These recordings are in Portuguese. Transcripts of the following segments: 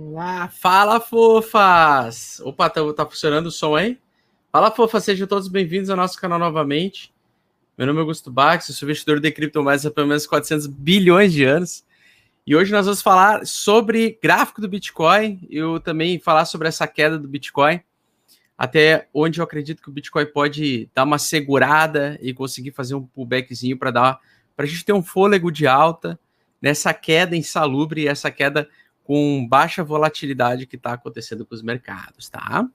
Olá, fala fofas! Opa, tá, tá funcionando o som aí? Fala fofas, sejam todos bem-vindos ao nosso canal novamente. Meu nome é Augusto Bax, sou investidor de criptomoedas há pelo menos 400 bilhões de anos. E hoje nós vamos falar sobre gráfico do Bitcoin e também falar sobre essa queda do Bitcoin, até onde eu acredito que o Bitcoin pode dar uma segurada e conseguir fazer um pullbackzinho para dar para a gente ter um fôlego de alta nessa queda insalubre essa queda com baixa volatilidade que está acontecendo com os mercados, tá?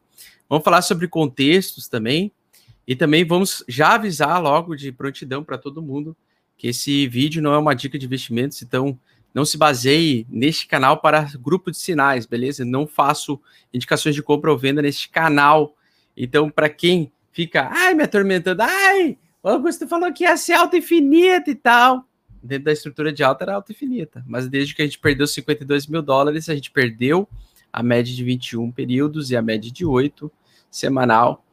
Vamos falar sobre contextos também e também vamos já avisar logo de prontidão para todo mundo que esse vídeo não é uma dica de investimentos, então não se baseie neste canal para grupo de sinais, beleza? Não faço indicações de compra ou venda neste canal. Então, para quem fica, ai, me atormentando, ai, o Augusto falou que ia ser alta infinita e tal dentro da estrutura de alta era alta infinita. Mas desde que a gente perdeu 52 mil dólares, a gente perdeu a média de 21 períodos e a média de 8 semanal.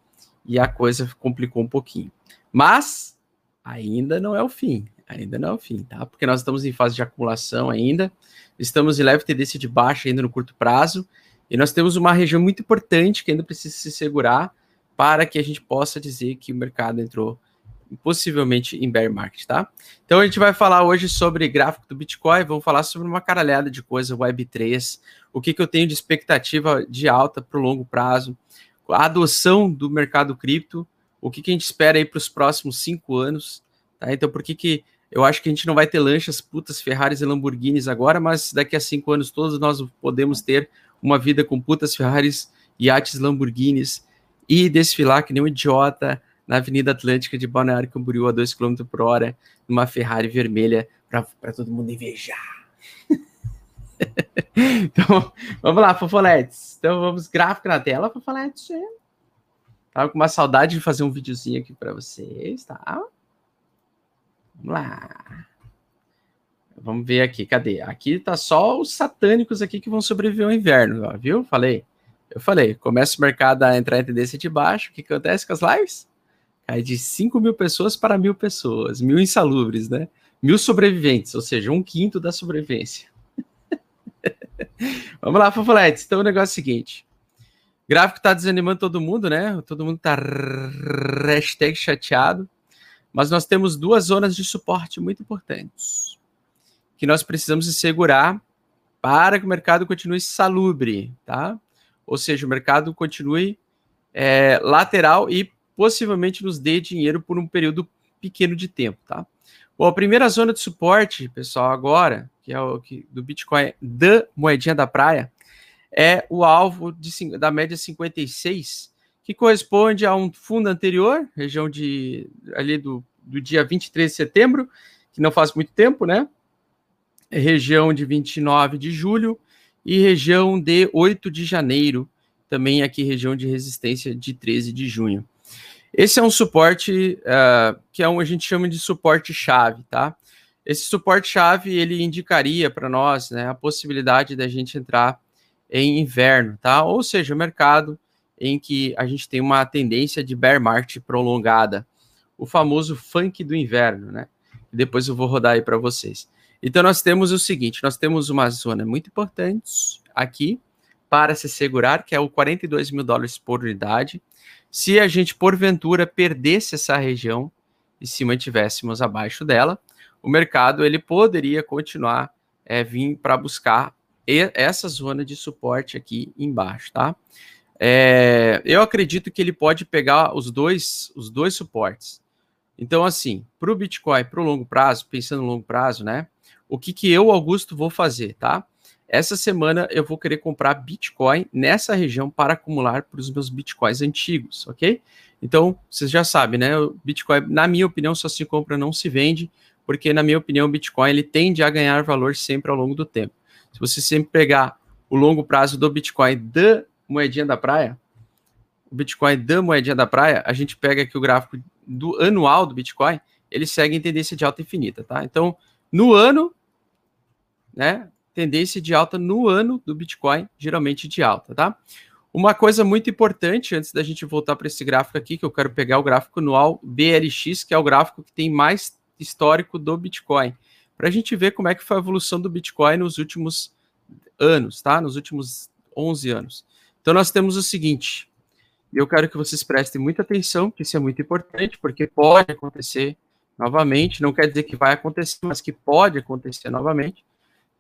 E a coisa complicou um pouquinho. Mas ainda não é o fim. Ainda não é o fim, tá? Porque nós estamos em fase de acumulação ainda. Estamos em leve tendência de baixa ainda no curto prazo. E nós temos uma região muito importante que ainda precisa se segurar para que a gente possa dizer que o mercado entrou possivelmente em bear market, tá? Então a gente vai falar hoje sobre gráfico do Bitcoin, vamos falar sobre uma caralhada de coisa, Web3, o que, que eu tenho de expectativa de alta para o longo prazo, a adoção do mercado cripto, o que, que a gente espera aí para os próximos cinco anos, tá? Então por que, que eu acho que a gente não vai ter lanchas, putas, Ferraris e Lamborghinis agora, mas daqui a cinco anos todos nós podemos ter uma vida com putas, Ferraris, iates, Lamborghinis e desfilar que nem um idiota na Avenida Atlântica de Balneário Camboriú a 2 km por hora, numa Ferrari vermelha para todo mundo invejar. então, vamos lá, fofoletes. Então, vamos gráfico na tela, fofoletes. Tava com uma saudade de fazer um videozinho aqui para vocês, tá? Vamos lá. Vamos ver aqui, cadê? Aqui tá só os satânicos aqui que vão sobreviver ao inverno, ó, viu? Falei. Eu falei, começa o mercado a entrar em tendência de baixo, o que acontece com as lives? Cai de 5 mil pessoas para mil pessoas, mil insalubres, né? Mil sobreviventes, ou seja, um quinto da sobrevivência. Vamos lá, Fofoletes. Então o negócio é o seguinte. O gráfico está desanimando todo mundo, né? Todo mundo está hashtag chateado. Mas nós temos duas zonas de suporte muito importantes que nós precisamos segurar para que o mercado continue salubre, tá? Ou seja, o mercado continue é, lateral e possivelmente nos dê dinheiro por um período pequeno de tempo, tá? Bom, a primeira zona de suporte, pessoal, agora, que é o que, do Bitcoin da moedinha da praia, é o alvo de, da média 56, que corresponde a um fundo anterior, região de ali do, do dia 23 de setembro, que não faz muito tempo, né? É região de 29 de julho e região de 8 de janeiro, também aqui região de resistência de 13 de junho. Esse é um suporte uh, que é um, a gente chama de suporte chave, tá? Esse suporte chave ele indicaria para nós né, a possibilidade da gente entrar em inverno, tá? Ou seja, o mercado em que a gente tem uma tendência de bear market prolongada, o famoso funk do inverno, né? Depois eu vou rodar aí para vocês. Então nós temos o seguinte, nós temos uma zona muito importante aqui para se segurar, que é o 42 mil dólares por unidade. Se a gente, porventura, perdesse essa região e se mantivéssemos abaixo dela, o mercado ele poderia continuar é, vir para buscar essa zona de suporte aqui embaixo, tá? É, eu acredito que ele pode pegar os dois, os dois suportes. Então, assim, para o Bitcoin, para o longo prazo, pensando no longo prazo, né? O que, que eu, Augusto, vou fazer, tá? Essa semana eu vou querer comprar Bitcoin nessa região para acumular para os meus Bitcoins antigos, ok? Então, vocês já sabem, né? O Bitcoin, na minha opinião, só se compra, não se vende, porque, na minha opinião, o Bitcoin ele tende a ganhar valor sempre ao longo do tempo. Se você sempre pegar o longo prazo do Bitcoin da moedinha da praia, o Bitcoin da moedinha da praia, a gente pega aqui o gráfico do anual do Bitcoin, ele segue em tendência de alta infinita, tá? Então, no ano, né, tendência de alta no ano do Bitcoin, geralmente de alta, tá? Uma coisa muito importante, antes da gente voltar para esse gráfico aqui, que eu quero pegar o gráfico anual BLX, que é o gráfico que tem mais histórico do Bitcoin, para a gente ver como é que foi a evolução do Bitcoin nos últimos anos, tá? Nos últimos 11 anos. Então nós temos o seguinte, eu quero que vocês prestem muita atenção, que isso é muito importante, porque pode acontecer novamente, não quer dizer que vai acontecer, mas que pode acontecer novamente,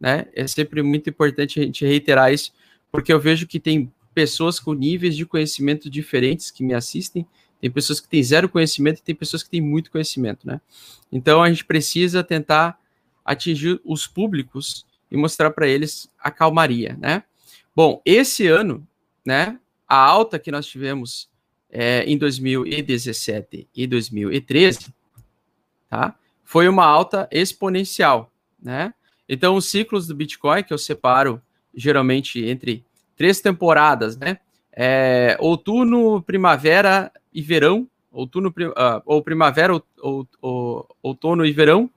né? É sempre muito importante a gente reiterar isso, porque eu vejo que tem pessoas com níveis de conhecimento diferentes que me assistem, tem pessoas que têm zero conhecimento e tem pessoas que têm muito conhecimento, né? Então a gente precisa tentar atingir os públicos e mostrar para eles a calmaria, né? Bom, esse ano, né, a alta que nós tivemos é, em 2017 e 2013 tá? Foi uma alta exponencial, né? Então, os ciclos do Bitcoin, que eu separo geralmente entre três temporadas, né? É, outono, primavera e verão, outono, uh, ou primavera, ou, ou, ou, outono e verão.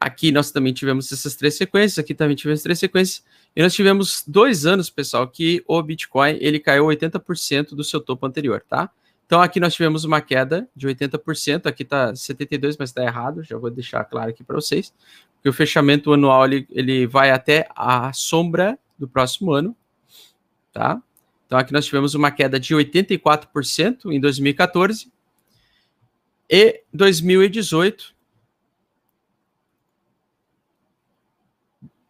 Aqui nós também tivemos essas três sequências, aqui também tivemos três sequências, e nós tivemos dois anos, pessoal, que o Bitcoin ele caiu 80% do seu topo anterior, tá? Então aqui nós tivemos uma queda de 80%, aqui está 72, mas está errado, já vou deixar claro aqui para vocês, que o fechamento anual ele, ele vai até a sombra do próximo ano, tá? Então aqui nós tivemos uma queda de 84% em 2014 e 2018,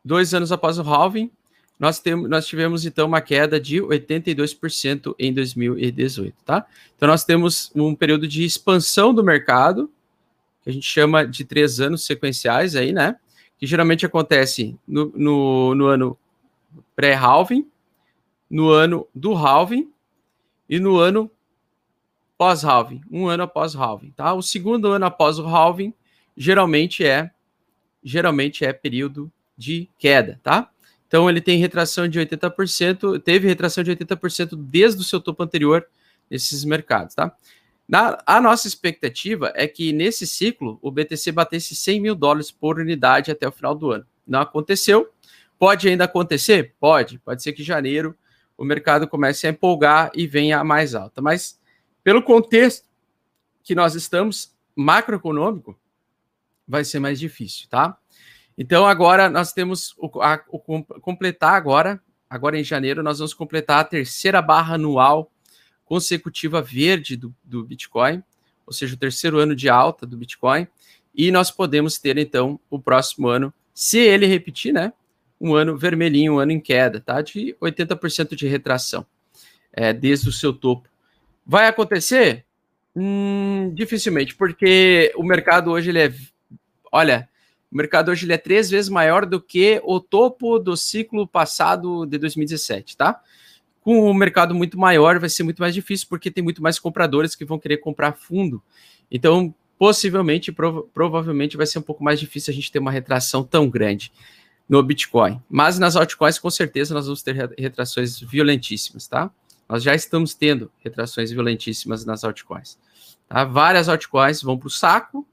dois anos após o halving, nós, temos, nós tivemos então uma queda de 82% em 2018, tá? Então nós temos um período de expansão do mercado, que a gente chama de três anos sequenciais aí, né? Que geralmente acontece no, no, no ano pré-halving, no ano do halving e no ano pós-halving, um ano após halving, tá? O segundo ano após o halving geralmente é geralmente é período de queda, tá? Então ele tem retração de 80%, teve retração de 80% desde o seu topo anterior nesses mercados, tá? Na, a nossa expectativa é que nesse ciclo o BTC batesse 100 mil dólares por unidade até o final do ano. Não aconteceu. Pode ainda acontecer? Pode. Pode ser que em janeiro o mercado comece a empolgar e venha a mais alta. Mas pelo contexto que nós estamos, macroeconômico, vai ser mais difícil, tá? Então agora nós temos o, a, o completar agora, agora em janeiro, nós vamos completar a terceira barra anual consecutiva verde do, do Bitcoin, ou seja, o terceiro ano de alta do Bitcoin, e nós podemos ter então o próximo ano, se ele repetir, né, um ano vermelhinho, um ano em queda, tá, de 80% de retração, é, desde o seu topo. Vai acontecer? Hum, dificilmente, porque o mercado hoje ele é, olha, o mercado hoje ele é três vezes maior do que o topo do ciclo passado de 2017, tá? Com o mercado muito maior, vai ser muito mais difícil, porque tem muito mais compradores que vão querer comprar fundo. Então, possivelmente, prov provavelmente vai ser um pouco mais difícil a gente ter uma retração tão grande no Bitcoin. Mas nas altcoins, com certeza, nós vamos ter retrações violentíssimas, tá? Nós já estamos tendo retrações violentíssimas nas altcoins. Tá? Várias altcoins vão para o saco,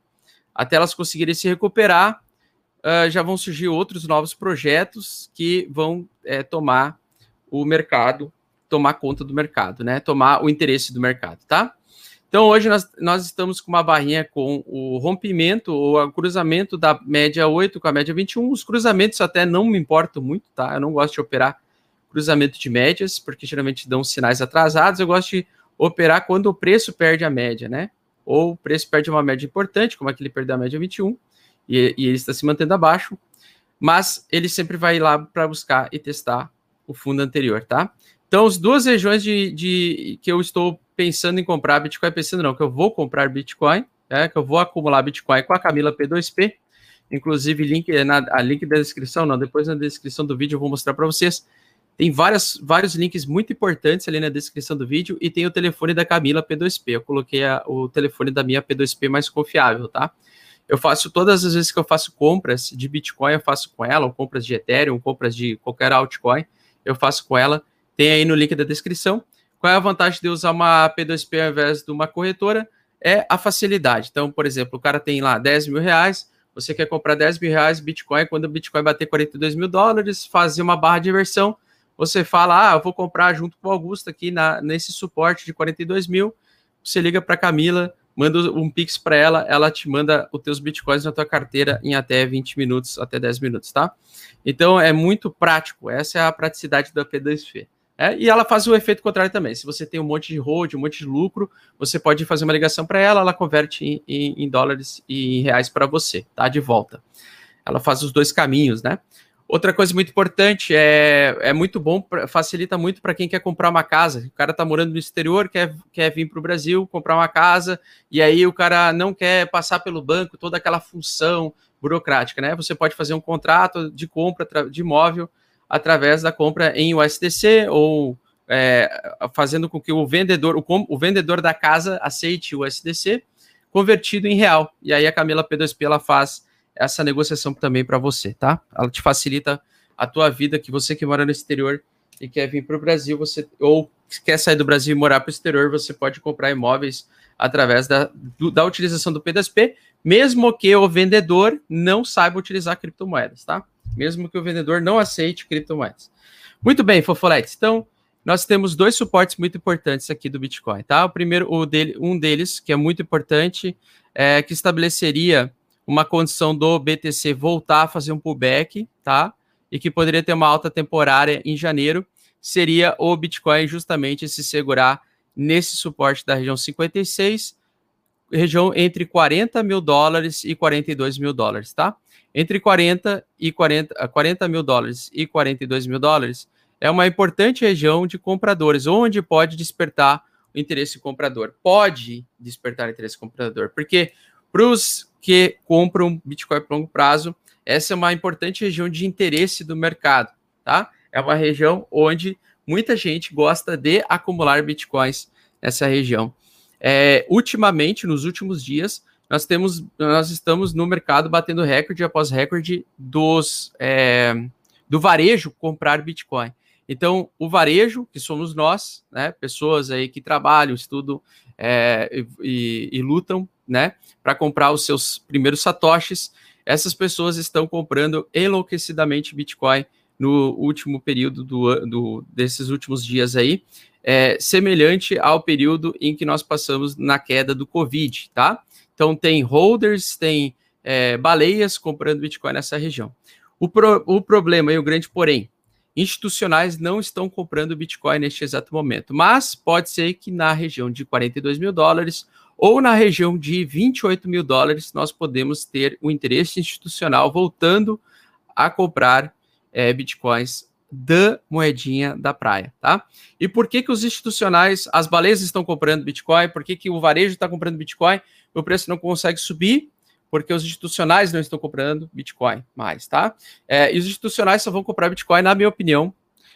até elas conseguirem se recuperar, uh, já vão surgir outros novos projetos que vão é, tomar o mercado, tomar conta do mercado, né? Tomar o interesse do mercado, tá? Então, hoje nós, nós estamos com uma barrinha com o rompimento ou o cruzamento da média 8 com a média 21. Os cruzamentos até não me importam muito, tá? Eu não gosto de operar cruzamento de médias, porque geralmente dão sinais atrasados. Eu gosto de operar quando o preço perde a média, né? ou o preço perde uma média importante, como aquele perdeu a média 21, e, e ele está se mantendo abaixo, mas ele sempre vai lá para buscar e testar o fundo anterior, tá? Então, as duas regiões de, de, que eu estou pensando em comprar Bitcoin, pensando não, que eu vou comprar Bitcoin, é, que eu vou acumular Bitcoin com a Camila P2P, inclusive link na a link da descrição, não, depois na descrição do vídeo eu vou mostrar para vocês. Tem várias, vários links muito importantes ali na descrição do vídeo e tem o telefone da Camila P2P. Eu coloquei a, o telefone da minha P2P mais confiável, tá? Eu faço todas as vezes que eu faço compras de Bitcoin, eu faço com ela, ou compras de Ethereum, compras de qualquer altcoin, eu faço com ela. Tem aí no link da descrição. Qual é a vantagem de usar uma P2P ao invés de uma corretora? É a facilidade. Então, por exemplo, o cara tem lá 10 mil reais, você quer comprar 10 mil reais Bitcoin, quando o Bitcoin bater 42 mil dólares, fazer uma barra de inversão, você fala, ah, eu vou comprar junto com o Augusto aqui na, nesse suporte de 42 mil. Você liga para Camila, manda um Pix para ela, ela te manda os teus bitcoins na tua carteira em até 20 minutos, até 10 minutos, tá? Então é muito prático, essa é a praticidade da P2F. É, e ela faz o efeito contrário também. Se você tem um monte de hold, um monte de lucro, você pode fazer uma ligação para ela, ela converte em, em, em, dólares e em reais para você, tá? De volta. Ela faz os dois caminhos, né? Outra coisa muito importante é, é muito bom, facilita muito para quem quer comprar uma casa. O cara está morando no exterior, quer, quer vir para o Brasil comprar uma casa, e aí o cara não quer passar pelo banco, toda aquela função burocrática, né? Você pode fazer um contrato de compra de imóvel através da compra em USDC ou é, fazendo com que o vendedor, o, o, vendedor da casa aceite o USDC convertido em real. E aí a Camila P2P ela faz essa negociação também para você, tá? Ela te facilita a tua vida, que você que mora no exterior e quer vir para o Brasil, você ou quer sair do Brasil e morar para o exterior, você pode comprar imóveis através da, do, da utilização do P2P, mesmo que o vendedor não saiba utilizar criptomoedas, tá? Mesmo que o vendedor não aceite criptomoedas. Muito bem, Fofoletes. Então, nós temos dois suportes muito importantes aqui do Bitcoin, tá? O primeiro, o dele, um deles, que é muito importante, é que estabeleceria uma condição do BTC voltar a fazer um pullback, tá? E que poderia ter uma alta temporária em janeiro, seria o Bitcoin justamente se segurar nesse suporte da região 56, região entre 40 mil dólares e 42 mil dólares, tá? Entre 40 e 40, 40 mil dólares e 42 mil dólares é uma importante região de compradores, onde pode despertar o interesse comprador. Pode despertar interesse comprador, porque para os que compram Bitcoin por longo prazo, essa é uma importante região de interesse do mercado, tá? É uma região onde muita gente gosta de acumular Bitcoins nessa região. É, ultimamente, nos últimos dias, nós temos, nós estamos no mercado batendo recorde após recorde dos é, do varejo comprar Bitcoin. Então, o varejo, que somos nós, né, pessoas aí que trabalham, estudam é, e, e, lutam, né, para comprar os seus primeiros satoshis, essas pessoas estão comprando enlouquecidamente Bitcoin no último período do, do desses últimos dias aí, é, semelhante ao período em que nós passamos na queda do Covid, tá? Então tem holders, tem é, baleias comprando Bitcoin nessa região. O, pro, o problema e o grande porém, institucionais não estão comprando Bitcoin neste exato momento, mas pode ser que na região de 42 mil dólares ou na região de 28 mil dólares nós podemos ter o interesse institucional voltando a comprar é, Bitcoins da moedinha da praia, tá? E por que que os institucionais, as baleias estão comprando Bitcoin? Por que que o varejo está comprando Bitcoin? O preço não consegue subir porque os institucionais não estão comprando Bitcoin mais, tá? É, e os institucionais só vão comprar Bitcoin, na minha opinião,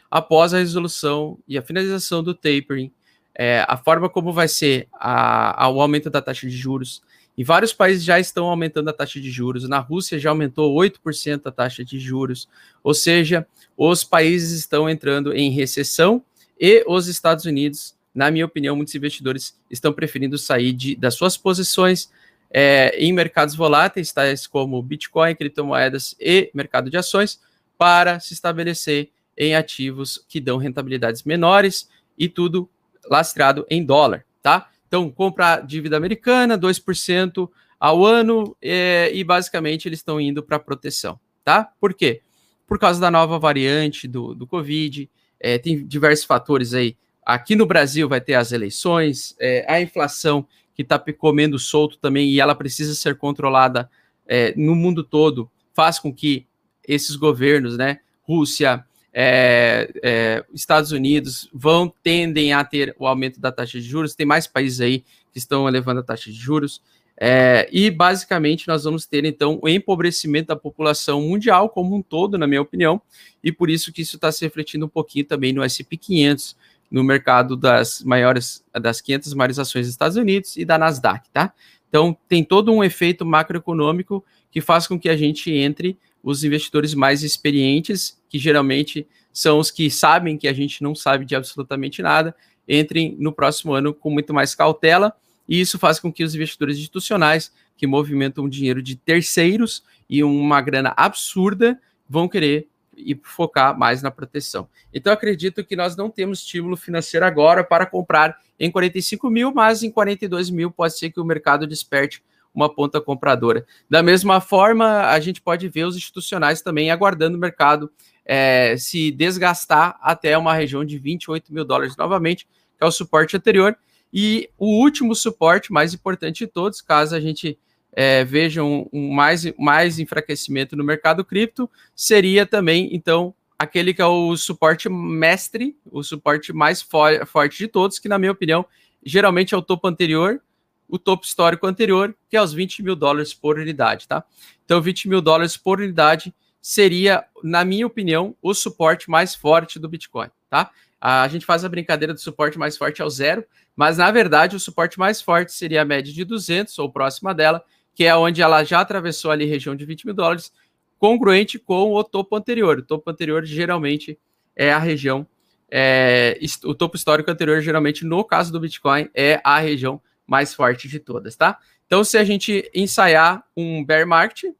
após a resolução e a finalização do tapering, é, a forma como vai ser a, a, o aumento da taxa de juros. E vários países já estão aumentando a taxa de juros. Na Rússia já aumentou 8% a taxa de juros. Ou seja, os países estão entrando em recessão e os Estados Unidos, na minha opinião, muitos investidores estão preferindo sair de, das suas posições é, em mercados voláteis, tais como Bitcoin, criptomoedas e mercado de ações, para se estabelecer em ativos que dão rentabilidades menores e tudo lastreado em dólar, tá? Então, compra dívida americana, 2% ao ano, é, e basicamente eles estão indo para proteção, tá? Por quê? Por causa da nova variante do, do Covid, é, tem diversos fatores aí. Aqui no Brasil vai ter as eleições, é, a inflação que está comendo solto também e ela precisa ser controlada é, no mundo todo, faz com que esses governos, né, Rússia, é, é, Estados Unidos, vão tendem a ter o aumento da taxa de juros. Tem mais países aí que estão elevando a taxa de juros. É, e basicamente nós vamos ter então o empobrecimento da população mundial como um todo, na minha opinião, e por isso que isso está se refletindo um pouquinho também no SP 500, no mercado das maiores, das 500 maiores ações dos Estados Unidos e da Nasdaq, tá? Então, tem todo um efeito macroeconômico que faz com que a gente entre os investidores mais experientes, que geralmente são os que sabem que a gente não sabe de absolutamente nada, entrem no próximo ano com muito mais cautela, e isso faz com que os investidores institucionais, que movimentam dinheiro de terceiros e uma grana absurda, vão querer e focar mais na proteção. Então, acredito que nós não temos estímulo financeiro agora para comprar em 45 mil, mas em 42 mil pode ser que o mercado desperte uma ponta compradora. Da mesma forma, a gente pode ver os institucionais também aguardando o mercado é, se desgastar até uma região de 28 mil dólares novamente, que é o suporte anterior. E o último suporte, mais importante de todos, caso a gente é, veja um, um, mais, mais enfraquecimento no mercado cripto, seria também, então, aquele que é o suporte mestre, o suporte mais fo forte de todos, que, na minha opinião, geralmente é o topo anterior, o topo histórico anterior, que é os 20 mil dólares por unidade, tá? Então, 20 mil dólares por unidade seria, na minha opinião, o suporte mais forte do Bitcoin, tá? A gente faz a brincadeira do suporte mais forte ao zero, mas na verdade o suporte mais forte seria a média de 200 ou próxima dela, que é onde ela já atravessou ali região de 20 mil dólares, congruente com o topo anterior. O topo anterior geralmente é a região, é, o topo histórico anterior geralmente no caso do Bitcoin é a região mais forte de todas, tá? Então, se a gente ensaiar um bear market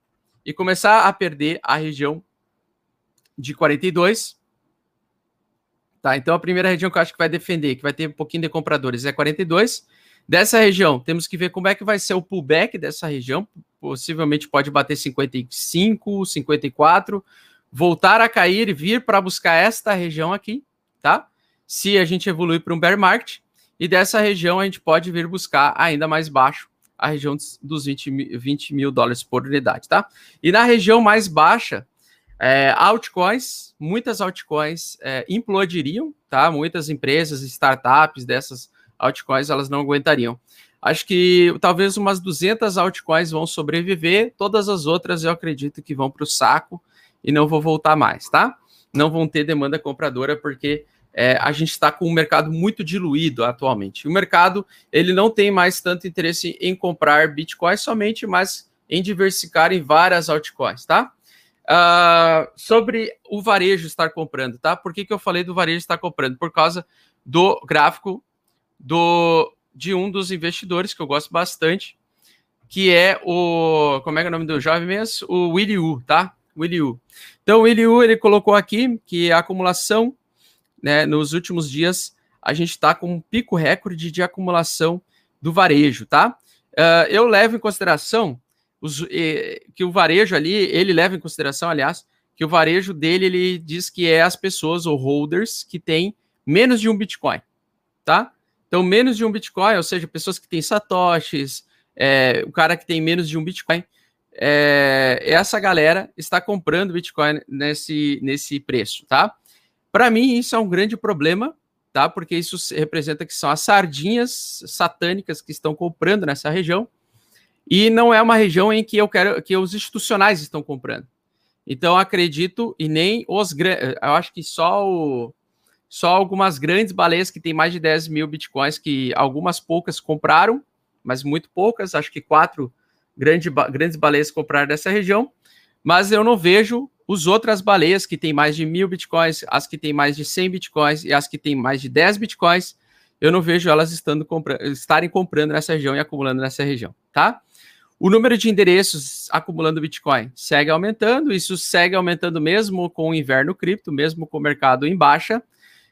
e começar a perder a região de 42, tá? Então, a primeira região que eu acho que vai defender, que vai ter um pouquinho de compradores, é 42. Dessa região, temos que ver como é que vai ser o pullback dessa região. Possivelmente pode bater 55, 54, voltar a cair e vir para buscar esta região aqui, tá? Se a gente evoluir para um bear market, e dessa região a gente pode vir buscar ainda mais baixo, a região dos 20 mil, 20 mil dólares por unidade, tá? E na região mais baixa, é, altcoins, muitas altcoins é, implodiriam, tá? Muitas empresas, startups dessas altcoins, elas não aguentariam. Acho que talvez umas 200 altcoins vão sobreviver, todas as outras eu acredito que vão para o saco e não vou voltar mais, tá? Não vão ter demanda compradora porque é, a gente está com um mercado muito diluído atualmente. O mercado ele não tem mais tanto interesse em comprar Bitcoin somente, mas em diversificar em várias altcoins, tá? Uh, sobre o varejo estar comprando, tá? Por que, que eu falei do varejo estar comprando? Por causa do gráfico do de um dos investidores que eu gosto bastante, que é o como é, é o nome do jovem mesmo? O Willy Wu, tá? Willy Wu. Então o Willy Wu ele colocou aqui que a acumulação né, nos últimos dias a gente está com um pico recorde de acumulação do varejo, tá? Uh, eu levo em consideração os, eh, que o varejo ali, ele leva em consideração, aliás, que o varejo dele ele diz que é as pessoas ou holders que têm menos de um Bitcoin, tá? Então, menos de um Bitcoin, ou seja, pessoas que têm satoshis, é, o cara que tem menos de um Bitcoin, é, essa galera está comprando Bitcoin nesse, nesse preço, tá? Para mim, isso é um grande problema, tá? Porque isso representa que são as sardinhas satânicas que estão comprando nessa região e não é uma região em que eu quero que os institucionais estão comprando. Então acredito e nem os eu acho que só o, só algumas grandes baleias que têm mais de 10 mil bitcoins que algumas poucas compraram, mas muito poucas, acho que quatro grande, grandes baleias compraram dessa região, mas eu não vejo os outras baleias que têm mais de mil bitcoins, as que têm mais de 100 bitcoins e as que têm mais de 10 bitcoins, eu não vejo elas estando compra estarem comprando nessa região e acumulando nessa região, tá? O número de endereços acumulando Bitcoin segue aumentando, isso segue aumentando mesmo com o inverno cripto, mesmo com o mercado em baixa.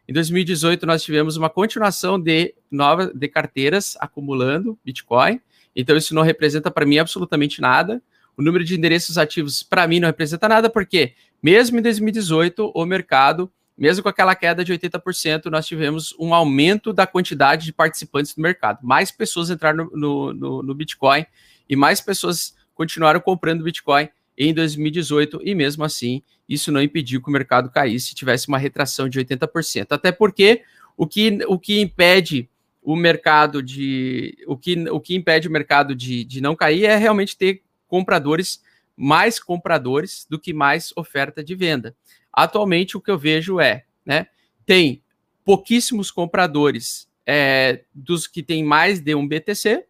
Em 2018 nós tivemos uma continuação de novas de carteiras acumulando Bitcoin. Então isso não representa para mim absolutamente nada. O número de endereços ativos, para mim, não representa nada, porque mesmo em 2018, o mercado, mesmo com aquela queda de 80%, nós tivemos um aumento da quantidade de participantes do mercado. Mais pessoas entraram no, no, no Bitcoin e mais pessoas continuaram comprando Bitcoin em 2018, e mesmo assim, isso não impediu que o mercado caísse e tivesse uma retração de 80%. Até porque o que, o que impede o mercado de. O que, o que impede o mercado de, de não cair é realmente ter compradores, mais compradores do que mais oferta de venda. Atualmente, o que eu vejo é, né, tem pouquíssimos compradores é, dos que têm mais de um BTC,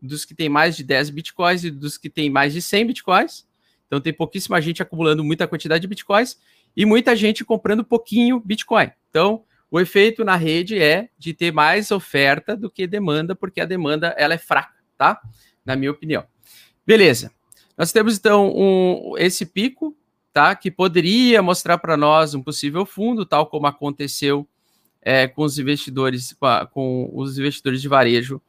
dos que têm mais de 10 bitcoins e dos que têm mais de 100 bitcoins. Então, tem pouquíssima gente acumulando muita quantidade de bitcoins e muita gente comprando pouquinho bitcoin. Então, o efeito na rede é de ter mais oferta do que demanda, porque a demanda ela é fraca, tá? Na minha opinião. Beleza. Nós temos então um, esse pico tá? Que poderia mostrar para nós um possível fundo, tal como aconteceu é, com os investidores, com, a, com, os investidores de varejo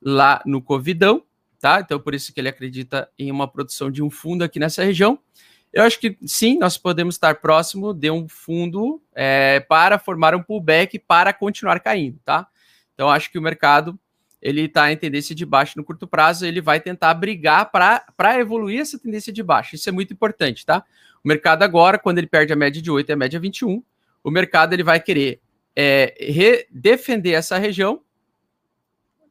lá no Covidão, tá? Então, por isso que ele acredita em uma produção de um fundo aqui nessa região. Eu acho que sim, nós podemos estar próximo de um fundo é, para formar um pullback para continuar caindo, tá? Então, acho que o mercado ele está em tendência de baixo no curto prazo, ele vai tentar brigar para evoluir essa tendência de baixo. Isso é muito importante, tá? O mercado agora, quando ele perde a média de 8 e a média 21, o mercado ele vai querer é, defender essa região.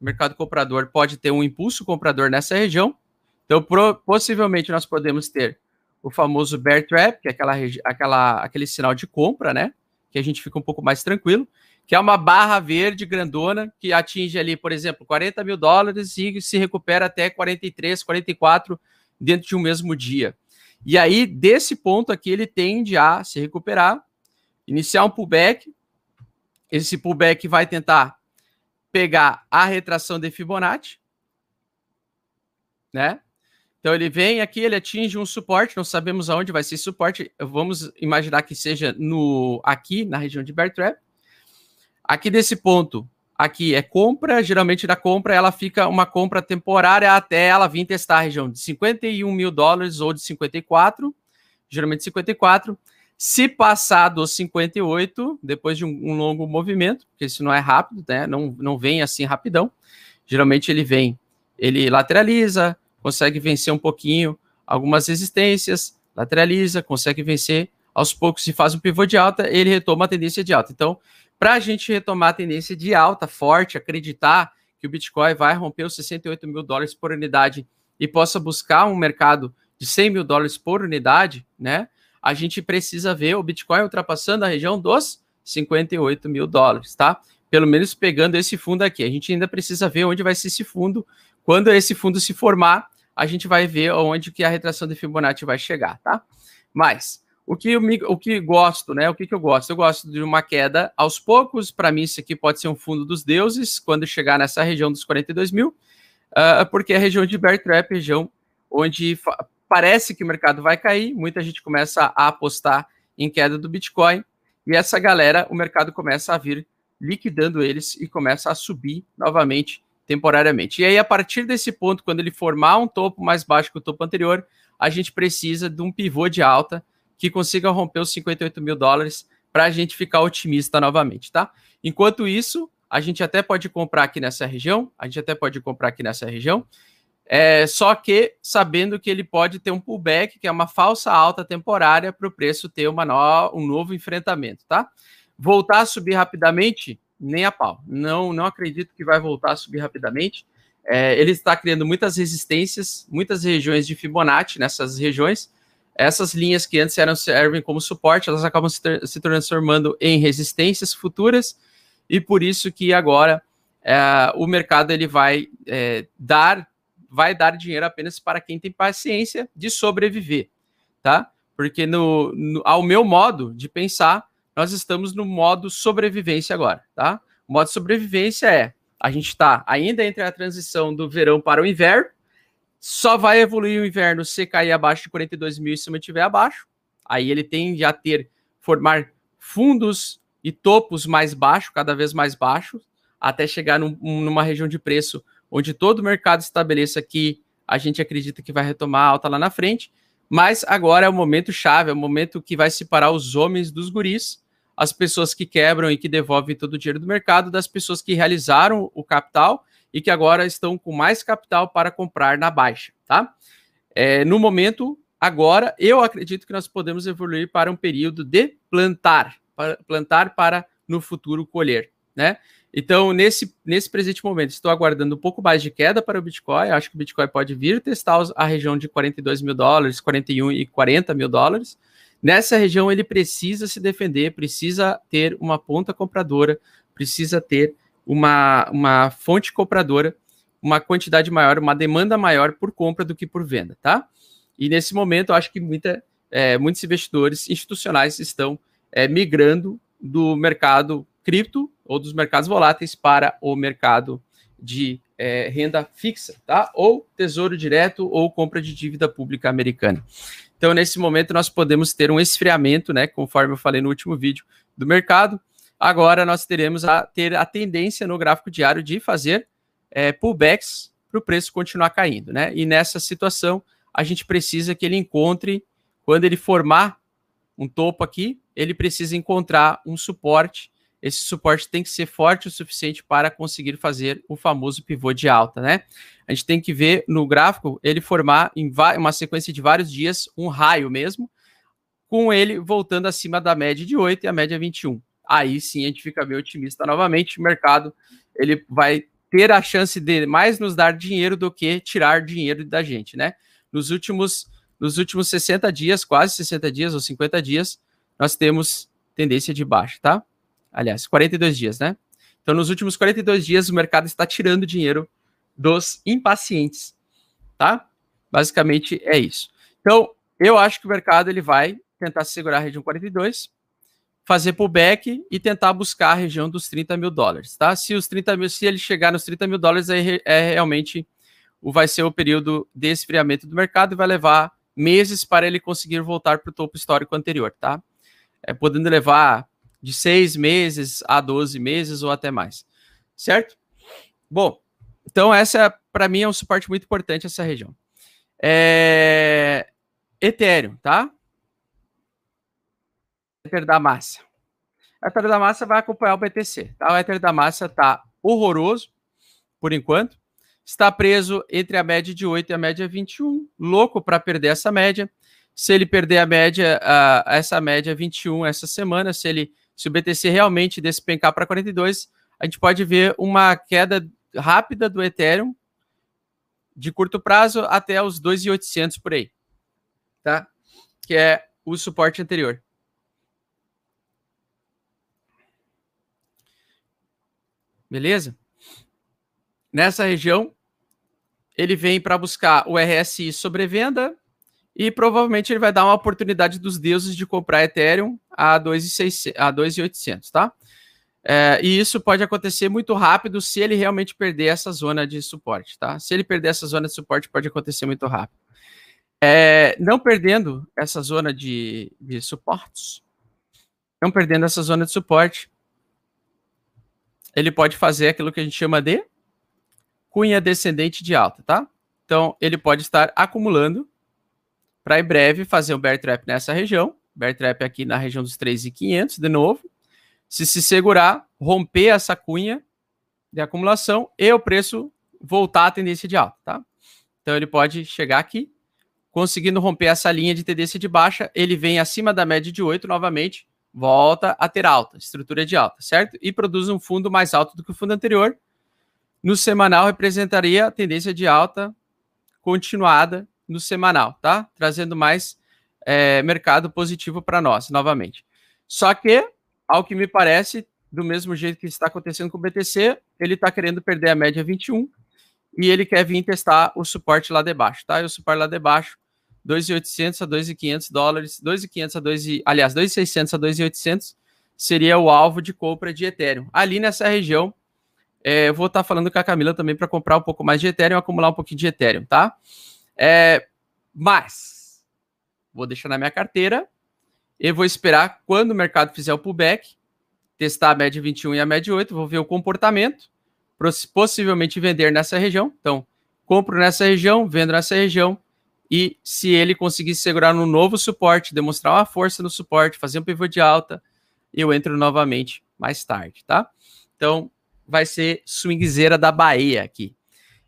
O mercado comprador pode ter um impulso comprador nessa região. Então, pro, possivelmente, nós podemos ter o famoso bear trap, que é aquela, aquela, aquele sinal de compra, né? Que a gente fica um pouco mais tranquilo que é uma barra verde grandona que atinge ali, por exemplo, 40 mil dólares e se recupera até 43, 44 dentro de um mesmo dia. E aí, desse ponto aqui, ele tende a se recuperar, iniciar um pullback. Esse pullback vai tentar pegar a retração de Fibonacci, né? Então ele vem aqui, ele atinge um suporte, não sabemos aonde vai ser esse suporte. Vamos imaginar que seja no aqui na região de Bear Trap. Aqui desse ponto, aqui é compra, geralmente da compra ela fica uma compra temporária até ela vir testar a região de 51 mil dólares ou de 54, geralmente 54. Se passar dos 58, depois de um, um longo movimento, porque isso não é rápido, né? Não, não vem assim rapidão. Geralmente ele vem, ele lateraliza, consegue vencer um pouquinho algumas resistências, lateraliza, consegue vencer aos poucos e faz um pivô de alta, ele retoma a tendência de alta. Então, para a gente retomar a tendência de alta forte, acreditar que o Bitcoin vai romper os 68 mil dólares por unidade e possa buscar um mercado de 100 mil dólares por unidade, né? A gente precisa ver o Bitcoin ultrapassando a região dos 58 mil dólares, tá? Pelo menos pegando esse fundo aqui. A gente ainda precisa ver onde vai ser esse fundo. Quando esse fundo se formar, a gente vai ver onde que a retração de Fibonacci vai chegar, tá? Mas o que, eu, o que gosto, né? O que, que eu gosto? Eu gosto de uma queda aos poucos. Para mim, isso aqui pode ser um fundo dos deuses quando chegar nessa região dos 42 mil, uh, porque é a região de Bear Trap, região onde parece que o mercado vai cair. Muita gente começa a apostar em queda do Bitcoin e essa galera, o mercado começa a vir liquidando eles e começa a subir novamente temporariamente. E aí, a partir desse ponto, quando ele formar um topo mais baixo que o topo anterior, a gente precisa de um pivô de alta que consiga romper os 58 mil dólares para a gente ficar otimista novamente, tá? Enquanto isso, a gente até pode comprar aqui nessa região, a gente até pode comprar aqui nessa região, é, só que sabendo que ele pode ter um pullback, que é uma falsa alta temporária, para o preço ter uma no, um novo enfrentamento, tá? Voltar a subir rapidamente, nem a pau. Não, não acredito que vai voltar a subir rapidamente. É, ele está criando muitas resistências, muitas regiões de Fibonacci nessas regiões, essas linhas que antes eram servem como suporte, elas acabam se, se transformando em resistências futuras e por isso que agora é, o mercado ele vai é, dar vai dar dinheiro apenas para quem tem paciência de sobreviver, tá? Porque no, no, ao meu modo de pensar, nós estamos no modo sobrevivência agora, tá? O modo sobrevivência é a gente está ainda entre a transição do verão para o inverno, só vai evoluir o inverno se cair abaixo de 42 mil e se mantiver abaixo. Aí ele tende a ter, formar fundos e topos mais baixos, cada vez mais baixos, até chegar num, numa região de preço onde todo o mercado estabeleça que a gente acredita que vai retomar alta lá na frente. Mas agora é o momento chave, é o momento que vai separar os homens dos guris, as pessoas que quebram e que devolvem todo o dinheiro do mercado, das pessoas que realizaram o capital e que agora estão com mais capital para comprar na baixa, tá? É, no momento, agora, eu acredito que nós podemos evoluir para um período de plantar, para plantar para no futuro colher, né? Então, nesse, nesse presente momento, estou aguardando um pouco mais de queda para o Bitcoin. Acho que o Bitcoin pode vir testar a região de 42 mil dólares, 41 e 40 mil dólares. Nessa região, ele precisa se defender, precisa ter uma ponta compradora, precisa ter uma, uma fonte compradora, uma quantidade maior, uma demanda maior por compra do que por venda, tá? E nesse momento, eu acho que muita, é, muitos investidores institucionais estão é, migrando do mercado cripto ou dos mercados voláteis para o mercado de é, renda fixa, tá? Ou tesouro direto ou compra de dívida pública americana. Então, nesse momento, nós podemos ter um esfriamento, né? Conforme eu falei no último vídeo do mercado. Agora nós teremos a ter a tendência no gráfico diário de fazer é, pullbacks para o preço continuar caindo, né? E nessa situação, a gente precisa que ele encontre, quando ele formar um topo aqui, ele precisa encontrar um suporte. Esse suporte tem que ser forte o suficiente para conseguir fazer o famoso pivô de alta, né? A gente tem que ver no gráfico ele formar em uma sequência de vários dias um raio mesmo, com ele voltando acima da média de 8 e a média 21. Aí sim a gente fica bem otimista novamente. O mercado ele vai ter a chance de mais nos dar dinheiro do que tirar dinheiro da gente, né? Nos últimos, nos últimos 60 dias, quase 60 dias ou 50 dias, nós temos tendência de baixa, tá? Aliás, 42 dias, né? Então, nos últimos 42 dias, o mercado está tirando dinheiro dos impacientes, tá? Basicamente é isso. Então, eu acho que o mercado ele vai tentar segurar a região 42, fazer pullback e tentar buscar a região dos 30 mil dólares, tá? Se os 30 mil, se ele chegar nos 30 mil dólares, aí é realmente o vai ser o período de esfriamento do mercado e vai levar meses para ele conseguir voltar para o topo histórico anterior, tá? É, podendo levar de seis meses a 12 meses ou até mais, certo? Bom, então essa para mim é um suporte muito importante essa região. É... Ethereum, tá? Ether da Massa. O Ether da Massa vai acompanhar o BTC. Tá? O Ether da Massa está horroroso, por enquanto. Está preso entre a média de 8 e a média 21. Louco para perder essa média. Se ele perder a média, uh, essa média 21 essa semana, se ele se o BTC realmente despencar para 42, a gente pode ver uma queda rápida do Ethereum de curto prazo até os 2.800 por aí, tá? Que é o suporte anterior. Beleza? Nessa região, ele vem para buscar o RSI sobrevenda e provavelmente ele vai dar uma oportunidade dos deuses de comprar Ethereum a 2.800, tá? É, e isso pode acontecer muito rápido se ele realmente perder essa zona de suporte, tá? Se ele perder essa zona de suporte, pode acontecer muito rápido. É, não perdendo essa zona de, de suportes, não perdendo essa zona de suporte, ele pode fazer aquilo que a gente chama de cunha descendente de alta, tá? Então, ele pode estar acumulando para em breve fazer um bear trap nessa região, bear trap aqui na região dos 3.500 de novo. Se se segurar, romper essa cunha de acumulação e o preço voltar à tendência de alta, tá? Então, ele pode chegar aqui, conseguindo romper essa linha de tendência de baixa, ele vem acima da média de 8 novamente, volta a ter alta, estrutura de alta, certo? E produz um fundo mais alto do que o fundo anterior. No semanal representaria a tendência de alta continuada no semanal, tá? Trazendo mais é, mercado positivo para nós, novamente. Só que, ao que me parece, do mesmo jeito que está acontecendo com o BTC, ele está querendo perder a média 21 e ele quer vir testar o suporte lá debaixo, tá? E o suporte lá debaixo 2.800 a 2.500 dólares, 2.500 a 2, aliás, 2.600 a 2.800 seria o alvo de compra de Ethereum. Ali nessa região, é, eu vou estar tá falando com a Camila também para comprar um pouco mais de Ethereum, acumular um pouquinho de Ethereum, tá? É, mas vou deixar na minha carteira e vou esperar quando o mercado fizer o pullback, testar a média 21 e a média 8, vou ver o comportamento, possivelmente vender nessa região. Então, compro nessa região, vendo nessa região, e se ele conseguir segurar no novo suporte, demonstrar uma força no suporte, fazer um pivô de alta, eu entro novamente mais tarde, tá? Então, vai ser swingzeira da Bahia aqui.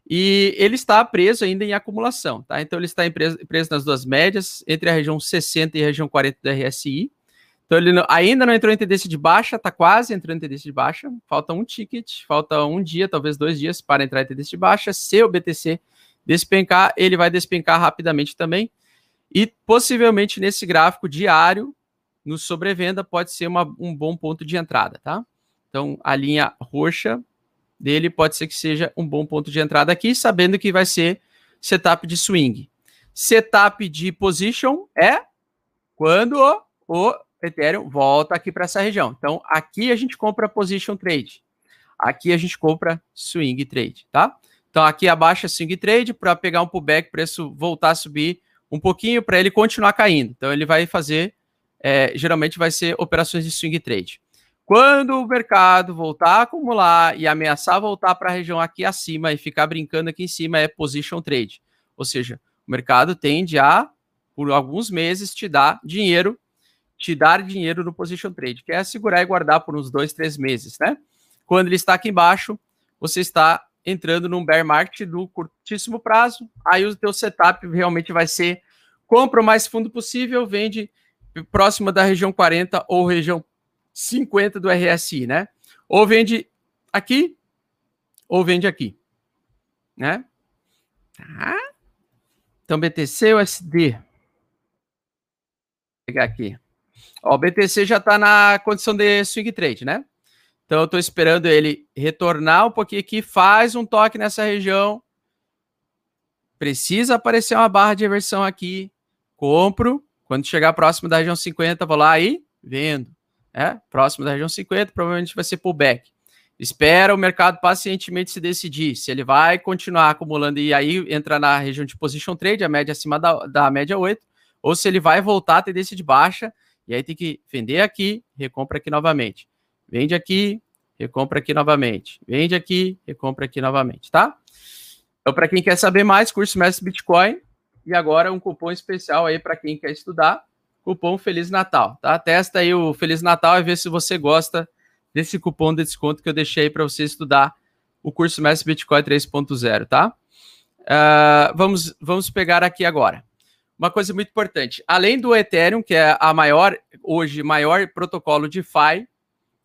E ele está preso ainda em acumulação, tá? Então, ele está preso, preso nas duas médias, entre a região 60 e a região 40 do RSI. Então, ele não, ainda não entrou em tendência de baixa, tá quase entrando em tendência de baixa. Falta um ticket, falta um dia, talvez dois dias para entrar em tendência de baixa. Se o BTC despencar, ele vai despencar rapidamente também. E possivelmente nesse gráfico diário, no sobrevenda, pode ser uma, um bom ponto de entrada, tá? Então, a linha roxa dele pode ser que seja um bom ponto de entrada aqui, sabendo que vai ser setup de swing. Setup de position é quando o, o Ethereum volta aqui para essa região. Então, aqui a gente compra position trade. Aqui a gente compra swing trade, tá? Então aqui abaixa swing trade para pegar um pullback, preço voltar a subir um pouquinho para ele continuar caindo. Então ele vai fazer, é, geralmente vai ser operações de swing trade. Quando o mercado voltar a acumular e ameaçar voltar para a região aqui acima e ficar brincando aqui em cima, é position trade. Ou seja, o mercado tende a, por alguns meses, te dar dinheiro, te dar dinheiro no position trade, que é segurar e guardar por uns dois, três meses, né? Quando ele está aqui embaixo, você está entrando num bear market do curtíssimo prazo, aí o teu setup realmente vai ser compra o mais fundo possível, vende próximo da região 40 ou região 50 do RSI, né? Ou vende aqui, ou vende aqui, né? Tá? Então, BTC USD. Vou pegar aqui. Ó, o BTC já está na condição de swing trade, né? Então eu estou esperando ele retornar um pouquinho aqui, faz um toque nessa região. Precisa aparecer uma barra de reversão aqui. Compro. Quando chegar próximo da região 50, vou lá e vendo. É, próximo da região 50, provavelmente vai ser pullback. Espera o mercado pacientemente se decidir se ele vai continuar acumulando e aí entra na região de position trade, a média acima da, da média 8, ou se ele vai voltar a tendência de baixa e aí tem que vender aqui, recompra aqui novamente. Vende aqui, recompra aqui novamente. Vende aqui, recompra aqui novamente, tá? Então, para quem quer saber mais, curso Mestre Bitcoin. E agora um cupom especial aí para quem quer estudar. Cupom Feliz Natal, tá? Testa aí o Feliz Natal e vê se você gosta desse cupom de desconto que eu deixei para você estudar o curso Mestre Bitcoin 3.0, tá? Uh, vamos, vamos pegar aqui agora. Uma coisa muito importante. Além do Ethereum, que é a maior, hoje, maior protocolo de DeFi,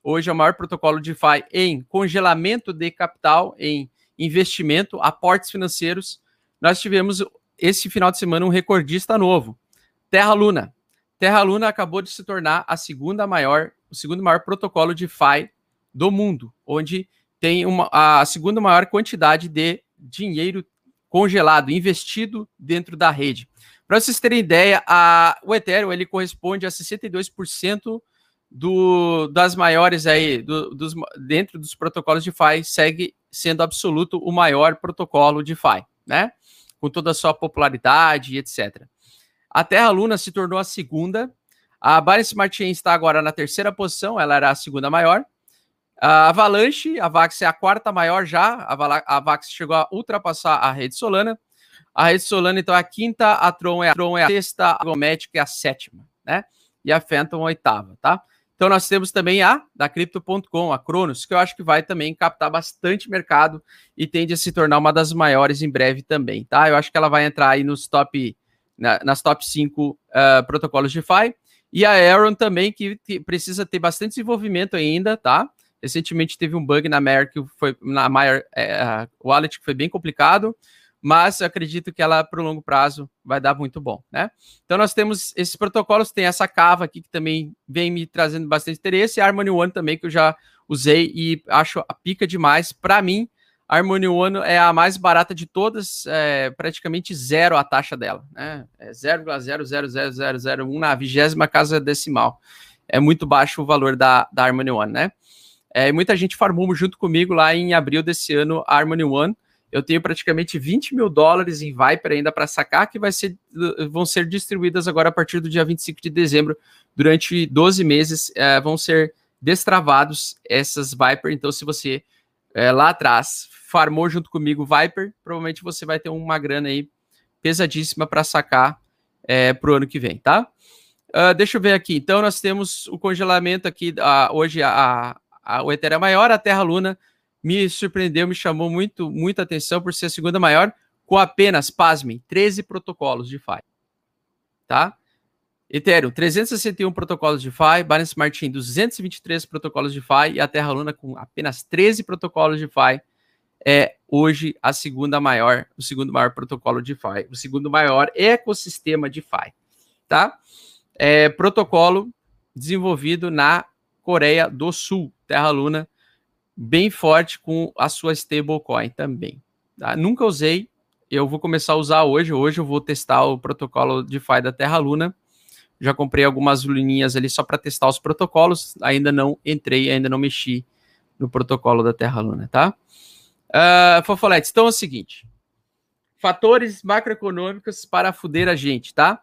hoje é o maior protocolo de DeFi em congelamento de capital, em investimento, aportes financeiros. Nós tivemos esse final de semana um recordista novo, Terra Luna. Terra Luna acabou de se tornar a segunda maior, o segundo maior protocolo de DeFi do mundo, onde tem uma, a segunda maior quantidade de dinheiro congelado, investido dentro da rede. Para vocês terem ideia, a, o Ethereum ele corresponde a 62% do, das maiores aí, do, dos, dentro dos protocolos de DeFi, segue sendo absoluto o maior protocolo de DeFi, né? Com toda a sua popularidade etc. A Terra Luna se tornou a segunda. A Binance Smart Chain está agora na terceira posição, ela era a segunda maior. A Avalanche, a Vax é a quarta maior já. A, Vax chegou a ultrapassar a rede Solana. A rede Solana, então, é a quinta, a Tron é a, Tron é a sexta, a Gomatic é a sétima, né? E a Phantom a oitava, tá? Então nós temos também a da Crypto.com, a Cronos, que eu acho que vai também captar bastante mercado e tende a se tornar uma das maiores em breve também, tá? Eu acho que ela vai entrar aí nos top, na, nas top 5 uh, ah, protocolos de DeFi. E a Aaron também, que, que, precisa ter bastante desenvolvimento ainda, tá? Recentemente teve um bug na Mer que foi na Maior é, Wallet que foi bem complicado mas eu acredito que ela, para o longo prazo, vai dar muito bom, né? Então, nós temos esses protocolos, tem essa cava aqui que também vem me trazendo bastante interesse, e a Harmony One também, que eu já usei e acho a pica demais. Para mim, a Harmony One é a mais barata de todas, é, praticamente zero a taxa dela, né? É 0,00001 na vigésima casa decimal. É muito baixo o valor da, da Harmony One, né? É, muita gente farmou junto comigo lá em abril desse ano a Harmony One, eu tenho praticamente 20 mil dólares em Viper ainda para sacar, que ser, vão ser distribuídas agora a partir do dia 25 de dezembro. Durante 12 meses é, vão ser destravados essas Viper. Então, se você é, lá atrás farmou junto comigo Viper, provavelmente você vai ter uma grana aí pesadíssima para sacar é, para o ano que vem, tá? Uh, deixa eu ver aqui. Então, nós temos o congelamento aqui. Uh, hoje, a, a, o Ethereum é maior, a Terra Luna me surpreendeu, me chamou muito, muita atenção por ser a segunda maior, com apenas, pasmem, 13 protocolos de FI. Tá? Ethereum, 361 protocolos de FI, Binance Smart Chain, 223 protocolos de FI e a Terra Luna com apenas 13 protocolos de FI é hoje a segunda maior, o segundo maior protocolo de FI, o segundo maior ecossistema de FI, tá? É protocolo desenvolvido na Coreia do Sul, Terra Luna bem forte com a sua stablecoin também. Tá? Nunca usei, eu vou começar a usar hoje. Hoje eu vou testar o protocolo DeFi da Terra Luna. Já comprei algumas luninhas ali só para testar os protocolos. Ainda não entrei, ainda não mexi no protocolo da Terra Luna, tá? Uh, Fofoletes, então é o seguinte. fatores macroeconômicos para fuder a gente, tá?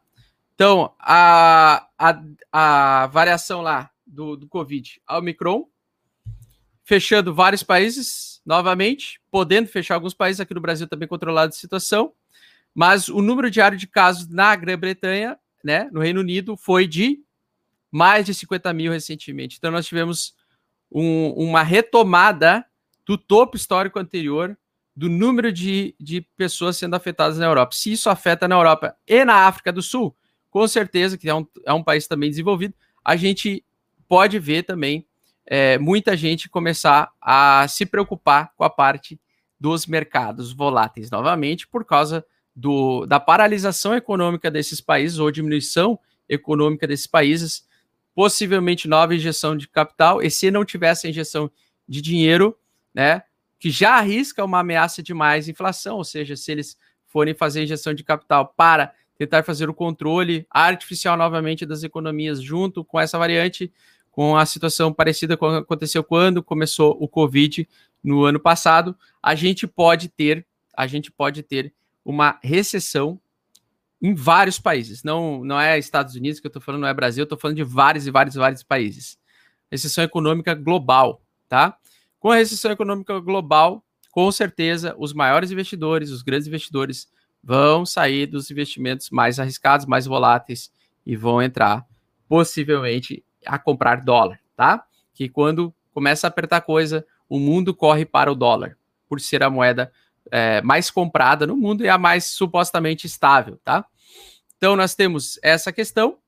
Então, a, a, a variação lá do, do Covid, a Omicron, fechando vários países novamente, podendo fechar alguns países, aqui no Brasil também controlado a situação, mas o número diário de casos na Grã-Bretanha, né, no Reino Unido, foi de mais de 50 mil recentemente. Então, nós tivemos um, uma retomada do topo histórico anterior do número de, de pessoas sendo afetadas na Europa. Se isso afeta na Europa e na África do Sul, com certeza, que é um, é um país também desenvolvido, a gente pode ver também é, muita gente começar a se preocupar com a parte dos mercados voláteis novamente, por causa do, da paralisação econômica desses países ou diminuição econômica desses países, possivelmente nova injeção de capital, e se não tivesse a injeção de dinheiro, né, que já arrisca uma ameaça de mais inflação, ou seja, se eles forem fazer injeção de capital para tentar fazer o controle artificial novamente das economias junto com essa variante, com a situação parecida com o que aconteceu quando começou o Covid no ano passado, a gente pode ter, a gente pode ter uma recessão em vários países. Não, não é Estados Unidos que eu estou falando, não é Brasil, eu estou falando de vários e vários vários países. Recessão econômica global, tá? Com a recessão econômica global, com certeza, os maiores investidores, os grandes investidores, vão sair dos investimentos mais arriscados, mais voláteis e vão entrar possivelmente a comprar dólar, tá? Que quando começa a apertar coisa, o mundo corre para o dólar, por ser a moeda é, mais comprada no mundo e a mais supostamente estável, tá? Então nós temos essa questão.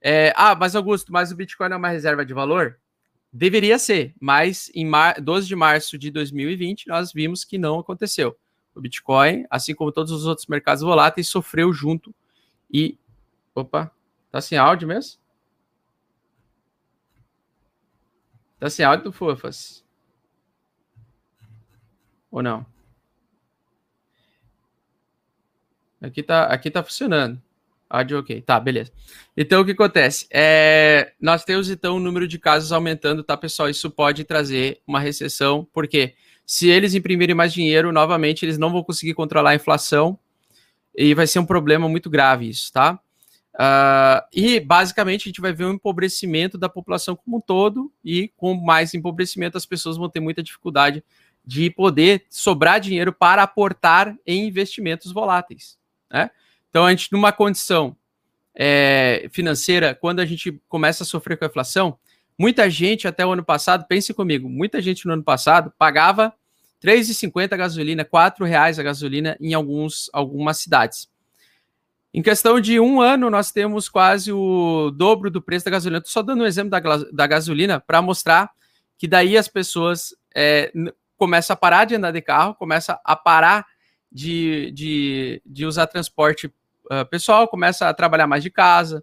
É, ah, mas Augusto, mas o Bitcoin é uma reserva de valor? Deveria ser, mas em 12 de março de 2020 nós vimos que não aconteceu. O Bitcoin, assim como todos os outros mercados voláteis, sofreu junto e. Opa, tá sem áudio mesmo? Tá sem áudio, fofas? Ou não? Aqui tá, aqui tá funcionando. Áudio ok. Tá, beleza. Então, o que acontece? É, nós temos, então, o número de casos aumentando, tá, pessoal? Isso pode trazer uma recessão, porque se eles imprimirem mais dinheiro, novamente, eles não vão conseguir controlar a inflação e vai ser um problema muito grave isso, tá? Uh, e basicamente a gente vai ver um empobrecimento da população como um todo, e com mais empobrecimento, as pessoas vão ter muita dificuldade de poder sobrar dinheiro para aportar em investimentos voláteis. Né? Então, a gente, numa condição é, financeira, quando a gente começa a sofrer com a inflação, muita gente até o ano passado, pense comigo, muita gente no ano passado pagava R$ 3,50 a gasolina, R$ reais a gasolina em alguns, algumas cidades. Em questão de um ano, nós temos quase o dobro do preço da gasolina. Estou só dando um exemplo da, da gasolina para mostrar que daí as pessoas é, começam a parar de andar de carro, começam a parar de, de, de usar transporte uh, pessoal, começa a trabalhar mais de casa,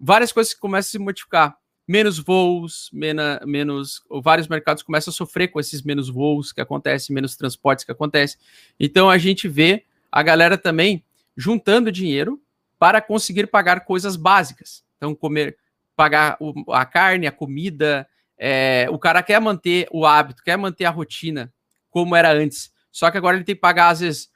várias coisas começam a se modificar. Menos voos, mena, menos. Vários mercados começam a sofrer com esses menos voos que acontecem, menos transportes que acontecem. Então a gente vê a galera também juntando dinheiro para conseguir pagar coisas básicas. Então, comer, pagar o, a carne, a comida. É, o cara quer manter o hábito, quer manter a rotina como era antes. Só que agora ele tem que pagar, às vezes,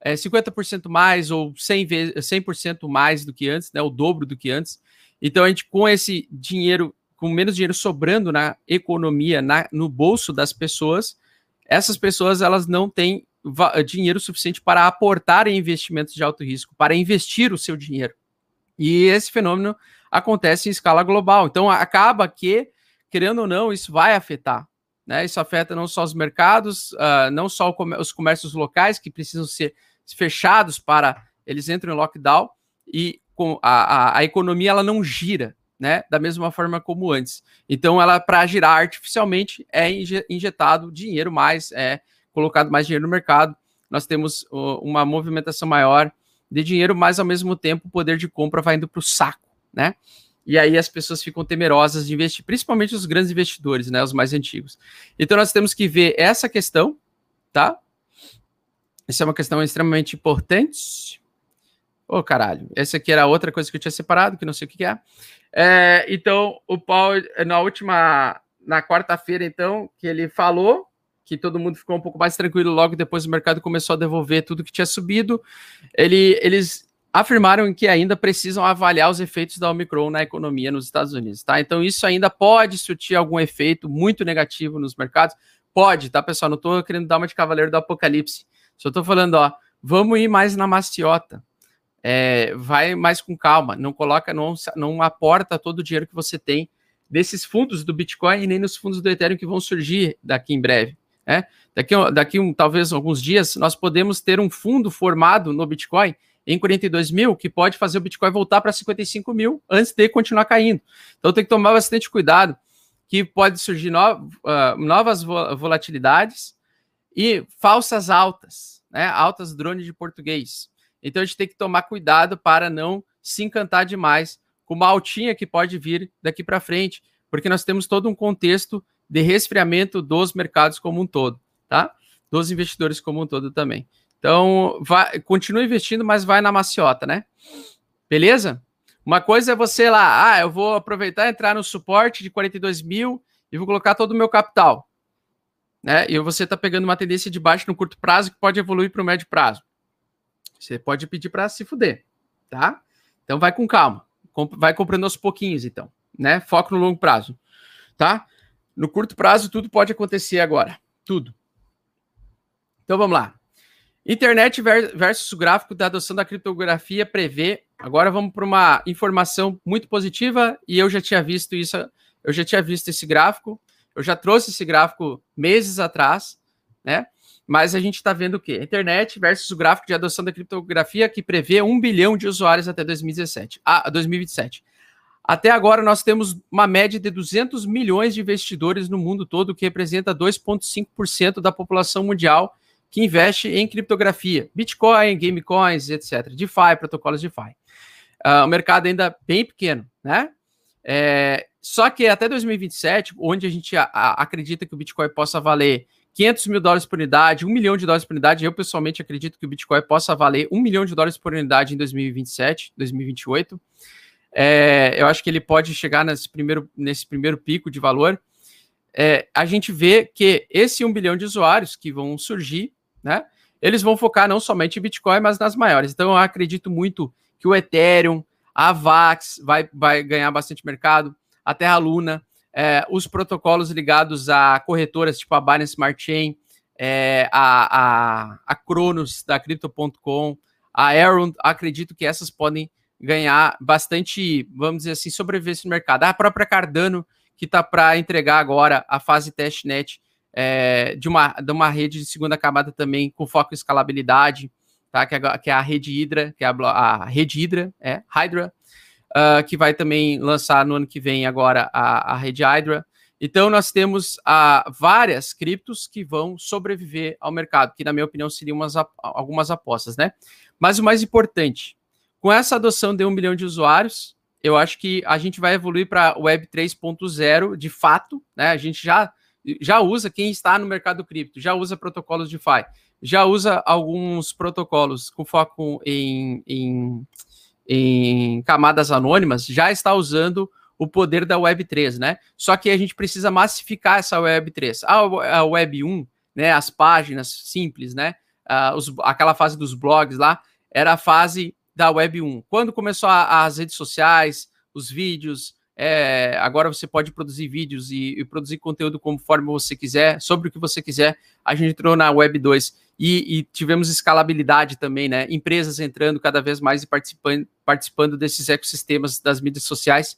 é, 50% mais ou 100%, vezes, 100 mais do que antes, né, o dobro do que antes. Então, a gente, com esse dinheiro, com menos dinheiro sobrando na economia, na, no bolso das pessoas, essas pessoas elas não têm dinheiro suficiente para aportar em investimentos de alto risco, para investir o seu dinheiro. E esse fenômeno acontece em escala global. Então, acaba que, querendo ou não, isso vai afetar. Né? Isso afeta não só os mercados, uh, não só os comércios locais, que precisam ser fechados para eles entram em lockdown, e com a, a, a economia ela não gira né, da mesma forma como antes. Então, ela para girar artificialmente é injetado dinheiro mais, é colocado mais dinheiro no mercado, nós temos uma movimentação maior de dinheiro, mas ao mesmo tempo o poder de compra vai indo para o saco, né? E aí as pessoas ficam temerosas de investir, principalmente os grandes investidores, né, os mais antigos. Então nós temos que ver essa questão, tá? Essa é uma questão extremamente importante. Ô, oh, caralho, essa aqui era outra coisa que eu tinha separado, que não sei o que é. é então, o Paulo, na última, na quarta-feira, então, que ele falou, que todo mundo ficou um pouco mais tranquilo logo depois o mercado começou a devolver tudo que tinha subido. Ele, eles afirmaram que ainda precisam avaliar os efeitos da Omicron na economia nos Estados Unidos, tá? Então isso ainda pode surtir algum efeito muito negativo nos mercados. Pode, tá, pessoal? Não estou querendo dar uma de cavaleiro do apocalipse. Só estou falando, ó, vamos ir mais na maciota. É, vai mais com calma. Não coloca, não, não aporta todo o dinheiro que você tem desses fundos do Bitcoin e nem nos fundos do Ethereum que vão surgir daqui em breve. Né? Daqui, daqui um, talvez alguns dias, nós podemos ter um fundo formado no Bitcoin em 42 mil que pode fazer o Bitcoin voltar para 55 mil antes de continuar caindo. Então tem que tomar bastante cuidado, que pode surgir no, uh, novas volatilidades e falsas altas, né? Altas drone de português. Então a gente tem que tomar cuidado para não se encantar demais com uma altinha que pode vir daqui para frente, porque nós temos todo um contexto de resfriamento dos mercados como um todo, tá? Dos investidores como um todo também. Então, vai, continua investindo, mas vai na maciota, né? Beleza? Uma coisa é você lá, ah, eu vou aproveitar entrar no suporte de 42 mil e vou colocar todo o meu capital. Né? E você está pegando uma tendência de baixo no curto prazo que pode evoluir para o médio prazo. Você pode pedir para se fuder, tá? Então vai com calma. Vai comprando aos pouquinhos, então. Né? Foco no longo prazo. Tá? No curto prazo, tudo pode acontecer agora. Tudo. Então vamos lá. Internet versus o gráfico da adoção da criptografia prevê. Agora vamos para uma informação muito positiva e eu já tinha visto isso, eu já tinha visto esse gráfico, eu já trouxe esse gráfico meses atrás, né? Mas a gente está vendo o quê? Internet versus o gráfico de adoção da criptografia que prevê um bilhão de usuários até 2017, ah, 2027. Até agora, nós temos uma média de 200 milhões de investidores no mundo todo, que representa 2,5% da população mundial que investe em criptografia, Bitcoin, Gamecoins, etc. DeFi, protocolos DeFi. Uh, o mercado ainda bem pequeno, né? É, só que até 2027, onde a gente a, a, acredita que o Bitcoin possa valer 500 mil dólares por unidade, 1 milhão de dólares por unidade, eu pessoalmente acredito que o Bitcoin possa valer 1 milhão de dólares por unidade em 2027, 2028. É, eu acho que ele pode chegar nesse primeiro, nesse primeiro pico de valor. É, a gente vê que esse 1 bilhão de usuários que vão surgir, né? Eles vão focar não somente em Bitcoin, mas nas maiores. Então, eu acredito muito que o Ethereum, a VAX vai, vai ganhar bastante mercado, a Terra Luna, é, os protocolos ligados a corretoras tipo a Binance Smart Chain, é, a, a, a Cronos da Crypto.com, a Aaron, acredito que essas podem ganhar bastante, vamos dizer assim, sobrevivência no mercado. A própria Cardano, que está para entregar agora a fase testnet é, de, uma, de uma rede de segunda camada também com foco em escalabilidade, tá? que, é, que é a rede Hydra, que é a, a rede Hydra, é, Hydra, uh, que vai também lançar no ano que vem agora a, a rede Hydra. Então, nós temos uh, várias criptos que vão sobreviver ao mercado, que, na minha opinião, seriam umas, algumas apostas, né? Mas o mais importante, com essa adoção de um milhão de usuários, eu acho que a gente vai evoluir para Web 3.0 de fato, né? A gente já, já usa, quem está no mercado cripto, já usa protocolos de DeFi, já usa alguns protocolos com foco em, em, em camadas anônimas, já está usando o poder da Web 3, né? Só que a gente precisa massificar essa Web 3. A, a Web 1, né? As páginas simples, né? Uh, os, aquela fase dos blogs lá, era a fase da Web 1. Quando começou a, as redes sociais, os vídeos, é, agora você pode produzir vídeos e, e, produzir conteúdo conforme você quiser, sobre o que você quiser. A gente entrou na Web 2 e, e tivemos escalabilidade também, né? Empresas entrando cada vez mais e participando, participando desses ecossistemas das mídias sociais.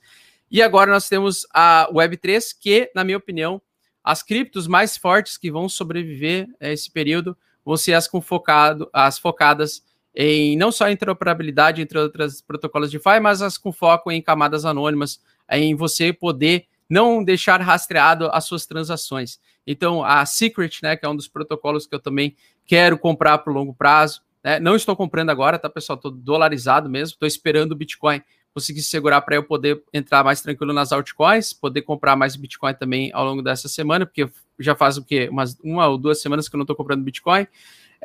E agora nós temos a Web 3, que, na minha opinião, as criptos mais fortes que vão sobreviver a esse período vão ser as, com focado, as focadas em não só interoperabilidade entre outros protocolos de DeFi, mas as com foco em camadas anônimas, em você poder não deixar rastreado as suas transações. Então, a Secret, né, que é um dos protocolos que eu também quero comprar para o longo prazo, né, não estou comprando agora, tá, pessoal? Estou dolarizado mesmo, estou esperando o Bitcoin conseguir se segurar para eu poder entrar mais tranquilo nas altcoins, poder comprar mais Bitcoin também ao longo dessa semana, porque já faz o quê? Umas, uma ou duas semanas que eu não estou comprando Bitcoin.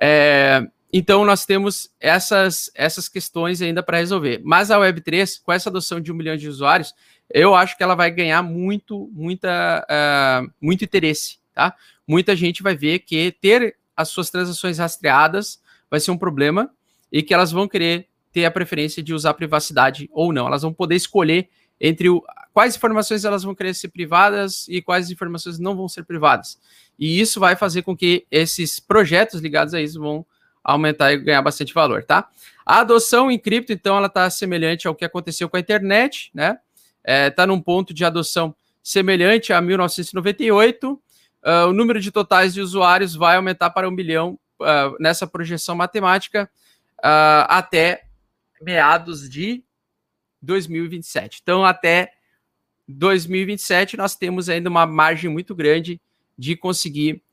É, então, nós temos essas, essas questões ainda para resolver. Mas a Web3, com essa adoção de um milhão de usuários, eu acho que ela vai ganhar muito, muita, uh, muito interesse tá? Muita gente vai ver que ter as suas transações rastreadas vai ser um problema e que elas vão querer ter a preferência de usar privacidade ou não. Elas vão poder escolher entre o, quais informações elas vão querer ser privadas e quais informações não vão ser privadas. E isso vai fazer com que esses projetos ligados a isso vão aumentar e ganhar bastante valor, tá? A adoção em cripto, então, ela está semelhante ao que aconteceu com a internet, né? Está é, tá num ponto de adoção semelhante a 1998. Uh, ah, o número de totais de usuários vai aumentar para um bilhão uh, nessa projeção matemática uh, até meados de 2027. Então, até 2027, nós temos ainda uma margem muito grande de conseguir,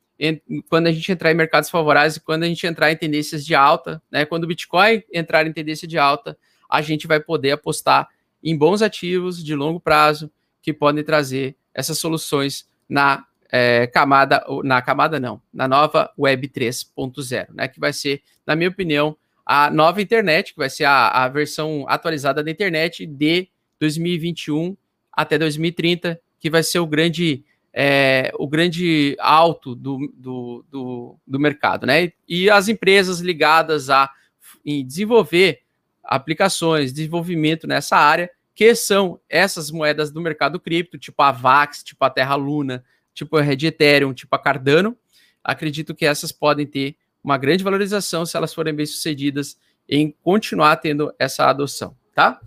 quando a gente entrar em mercados favoráveis, quando a gente entrar em tendências de alta, né? Quando o Bitcoin entrar em tendência de alta, a gente vai poder apostar em bons ativos de longo prazo que podem trazer essas soluções na é, camada, na camada não, na nova Web 3.0, né? Que vai ser, na minha opinião, a nova internet, que vai ser a, a versão atualizada da internet de 2021 até 2030, que vai ser o grande é, o grande alto do, do, do, do, mercado, né? E as empresas ligadas a em desenvolver aplicações, desenvolvimento nessa área, que são essas moedas do mercado cripto, tipo a Vax, tipo a Terra Luna, tipo a Red Ethereum, tipo a Cardano, acredito que essas podem ter uma grande valorização se elas forem bem sucedidas em continuar tendo essa adoção, tá?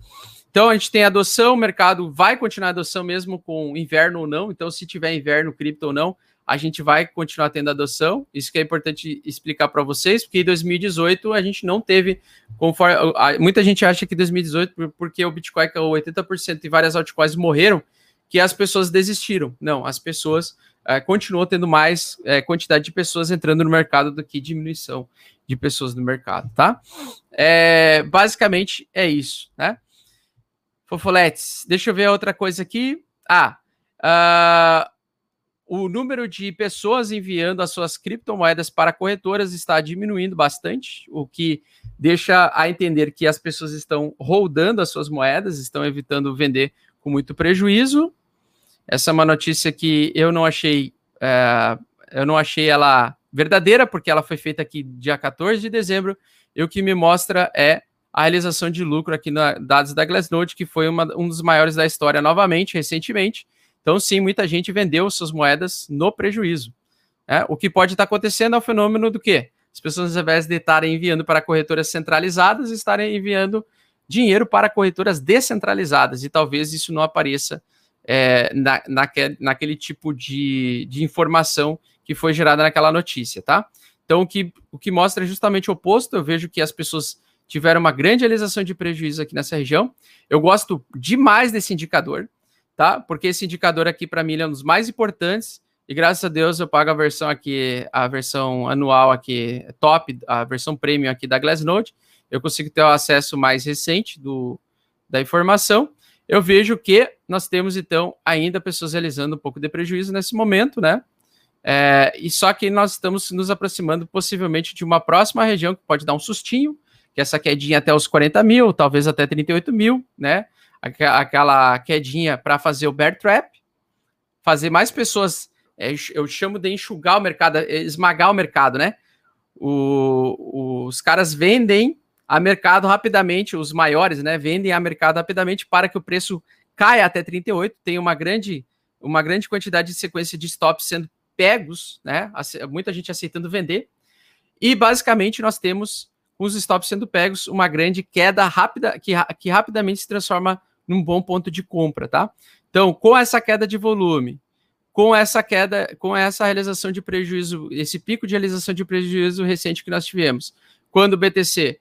Então a gente tem adoção, o mercado vai continuar adoção mesmo com inverno ou não. Então, se tiver inverno, cripto ou não, a gente vai continuar tendo adoção. Isso que é importante explicar para vocês, porque em 2018 a gente não teve, conforme muita gente acha que 2018 porque o Bitcoin caiu 80% e várias altcoins morreram, que as pessoas desistiram. Não, as pessoas é, continuou tendo mais é, quantidade de pessoas entrando no mercado do que diminuição de pessoas no mercado, tá? É, basicamente é isso, né? Fofoletes, deixa eu ver outra coisa aqui. Ah, uh, o número de pessoas enviando as suas criptomoedas para corretoras está diminuindo bastante, o que deixa a entender que as pessoas estão rodando as suas moedas, estão evitando vender com muito prejuízo. Essa é uma notícia que eu não achei, é, eu não achei ela verdadeira, porque ela foi feita aqui dia 14 de dezembro, e o que me mostra é a realização de lucro aqui na dados da Glassnode, que foi uma, um dos maiores da história novamente, recentemente. Então, sim, muita gente vendeu suas moedas no prejuízo. É, o que pode estar acontecendo é o fenômeno do quê? As pessoas, ao invés de estarem enviando para corretoras centralizadas, estarem enviando dinheiro para corretoras descentralizadas, e talvez isso não apareça é, na, naquele, naquele tipo de, de informação que foi gerada naquela notícia, tá? Então, o que, o que mostra justamente o oposto, eu vejo que as pessoas tiveram uma grande realização de prejuízo aqui nessa região. Eu gosto demais desse indicador, tá? Porque esse indicador aqui, para mim, é um dos mais importantes. E graças a Deus eu pago a versão aqui, a versão anual aqui, top, a versão premium aqui da Glassnode. Eu consigo ter o acesso mais recente do, da informação eu vejo que nós temos, então, ainda pessoas realizando um pouco de prejuízo nesse momento, né? É, e só que nós estamos nos aproximando possivelmente de uma próxima região que pode dar um sustinho, que essa quedinha até os 40 mil, talvez até 38 mil, né? Aquela quedinha para fazer o bear trap, fazer mais pessoas, é, eu chamo de enxugar o mercado, é, esmagar o mercado, né? O, os caras vendem a mercado rapidamente, os maiores, né, vendem a mercado rapidamente para que o preço caia até 38, tem uma grande, uma grande quantidade de sequência de stops sendo pegos, né, muita gente aceitando vender, e basicamente nós temos, com os stops sendo pegos, uma grande queda rápida, que, que rapidamente se transforma num bom ponto de compra, tá? Então, com essa queda de volume, com essa queda, com essa realização de prejuízo, esse pico de realização de prejuízo recente que nós tivemos, quando o BTC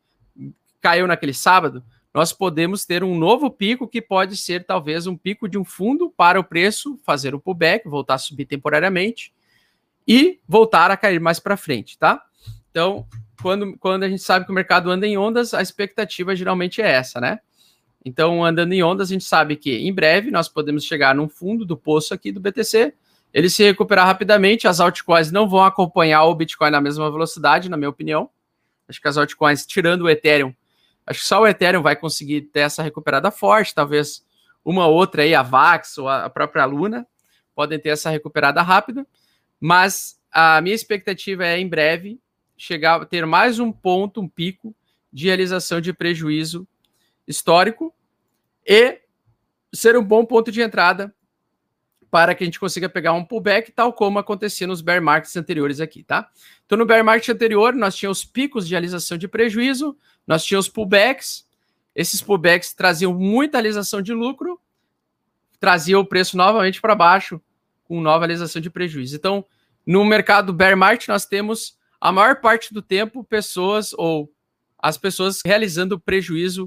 caiu naquele sábado, nós podemos ter um novo pico que pode ser talvez um pico de um fundo para o preço fazer um pullback, voltar a subir temporariamente e voltar a cair mais para frente, tá? Então, quando, quando a gente sabe que o mercado anda em ondas, a expectativa geralmente é essa, né? Então, andando em ondas, a gente sabe que em breve nós podemos chegar num fundo do poço aqui do BTC, ele se recuperar rapidamente, as altcoins não vão acompanhar o Bitcoin na mesma velocidade, na minha opinião. Acho que as altcoins, tirando o Ethereum, Acho que só o Ethereum vai conseguir ter essa recuperada forte, talvez uma outra aí, a Vax ou a própria Luna, podem ter essa recuperada rápida. mas a minha expectativa é em breve chegar ter mais um ponto, um pico de realização de prejuízo histórico e ser um bom ponto de entrada para que a gente consiga pegar um pullback, tal como acontecia nos bear markets anteriores aqui, tá? Então, no bear market anterior, nós tínhamos picos de realização de prejuízo, nós tínhamos pullbacks, esses pullbacks traziam muita realização de lucro, traziam o preço novamente para baixo, com nova realização de prejuízo. Então, no mercado bear market, nós temos a maior parte do tempo pessoas ou as pessoas realizando prejuízo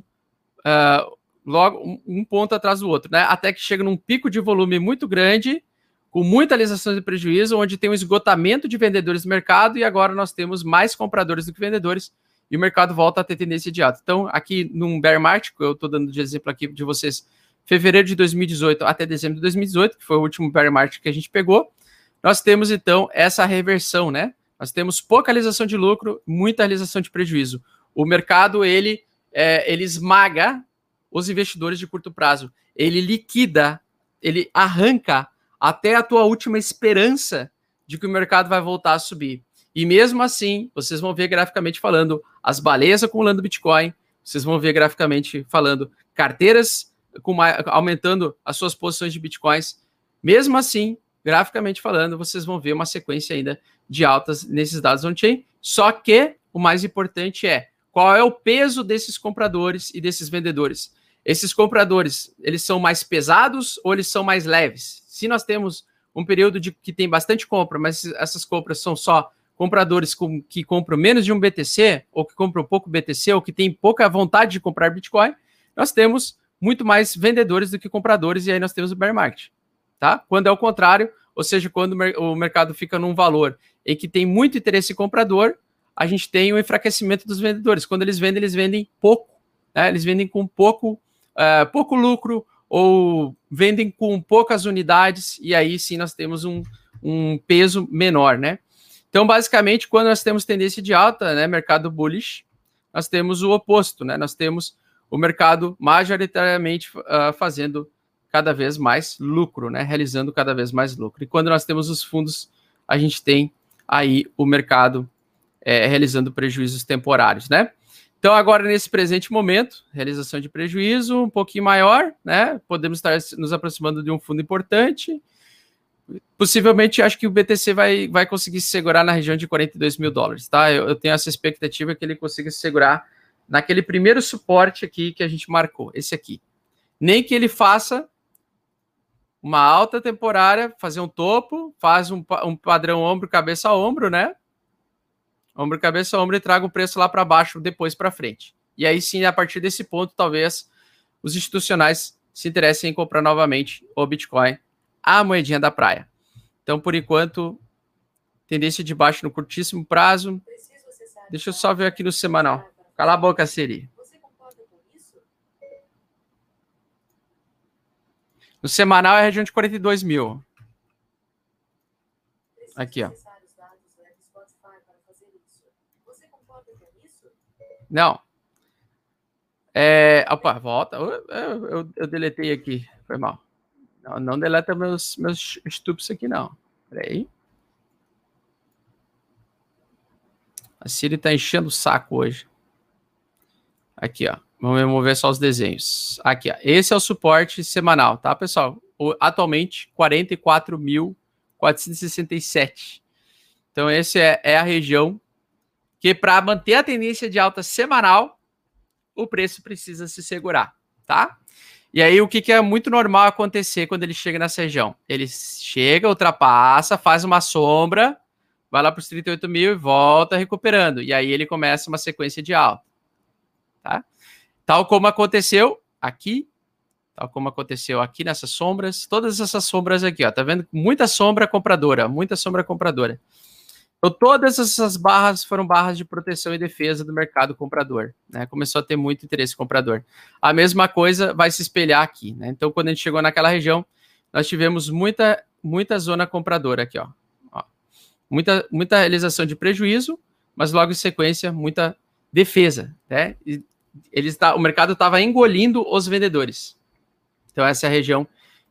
uh, logo um, ponto atrás do outro, né? Até que chega num pico de volume muito grande, com muita realização de prejuízo, onde tem um esgotamento de vendedores no mercado e agora nós temos mais compradores do que vendedores e o mercado volta a ter tendência de alta. Então, aqui num bear market, eu estou dando de exemplo aqui de vocês, fevereiro de 2018 até dezembro de 2018, que foi o último bear market que a gente pegou, nós temos então essa reversão, né? Nós temos pouca realização de lucro, muita realização de prejuízo. O mercado ele é, ele esmaga os investidores de curto prazo. Ele liquida, ele arranca até a tua última esperança de que o mercado vai voltar a subir. E mesmo assim, vocês vão ver graficamente falando as baleias acumulando Bitcoin, vocês vão ver graficamente falando carteiras com aumentando as suas posições de Bitcoins. Mesmo assim, graficamente falando, vocês vão ver uma sequência ainda de altas nesses dados on-chain. Só que o mais importante é qual é o peso desses compradores e desses vendedores. Esses compradores, eles são mais pesados ou eles são mais leves? Se nós temos um período de que tem bastante compra, mas essas compras são só compradores com, que compram menos de um BTC, ou que compram pouco BTC, ou que têm pouca vontade de comprar Bitcoin, nós temos muito mais vendedores do que compradores, e aí nós temos o bear market. Tá? Quando é o contrário, ou seja, quando o mercado fica num valor em que tem muito interesse comprador, a gente tem o um enfraquecimento dos vendedores. Quando eles vendem, eles vendem pouco, né? eles vendem com pouco uh, pouco lucro ou vendem com poucas unidades, e aí sim nós temos um, um peso menor, né? Então, basicamente, quando nós temos tendência de alta, né, mercado bullish, nós temos o oposto, né? Nós temos o mercado majoritariamente uh, fazendo cada vez mais lucro, né? Realizando cada vez mais lucro. E quando nós temos os fundos, a gente tem aí o mercado é, realizando prejuízos temporários, né? Então, agora, nesse presente momento, realização de prejuízo um pouquinho maior, né? Podemos estar nos aproximando de um fundo importante. Possivelmente, acho que o BTC vai, vai conseguir se segurar na região de 42 mil dólares, tá? Eu, eu tenho essa expectativa que ele consiga se segurar naquele primeiro suporte aqui que a gente marcou, esse aqui. Nem que ele faça uma alta temporária, fazer um topo, faz um, um padrão ombro, cabeça a ombro, né? ombro, cabeça, ombro e traga o preço lá para baixo, depois para frente. E aí sim, a partir desse ponto, talvez os institucionais se interessem em comprar novamente o Bitcoin, a moedinha da praia. Então, por enquanto, tendência de baixo no curtíssimo prazo. Deixa eu só ver aqui no semanal. Cala a boca, Siri. No semanal é a região de 42 mil. Aqui, ó. Não. É, opa, volta. Eu, eu, eu, deletei aqui. Foi mal. Não, não deleta meus, meus estupros aqui, não. Peraí. A Siri tá enchendo o saco hoje. Aqui, ó. Vamos remover só os desenhos. Aqui, ó. Esse é o suporte semanal, tá, pessoal? O, atualmente, 44.467. Então, esse é, é a região que para manter a tendência de alta semanal, o preço precisa se segurar, tá? E aí, o que, que é muito normal acontecer quando ele chega nessa região? Ele chega, ultrapassa, faz uma sombra, vai lá para os 38 mil e volta recuperando. E aí ele começa uma sequência de alta, tá? Tal como aconteceu aqui, tal como aconteceu aqui nessas sombras, todas essas sombras aqui, ó, tá vendo? Muita sombra compradora, muita sombra compradora. Então, todas essas barras foram barras de proteção e defesa do mercado comprador. Né? Começou a ter muito interesse comprador. A mesma coisa vai se espelhar aqui. Né? Então, quando a gente chegou naquela região, nós tivemos muita, muita zona compradora aqui. Ó. ó. Muita, muita realização de prejuízo, mas logo em sequência, muita defesa. Né? E eles tá, o mercado estava engolindo os vendedores. Então, essa é a região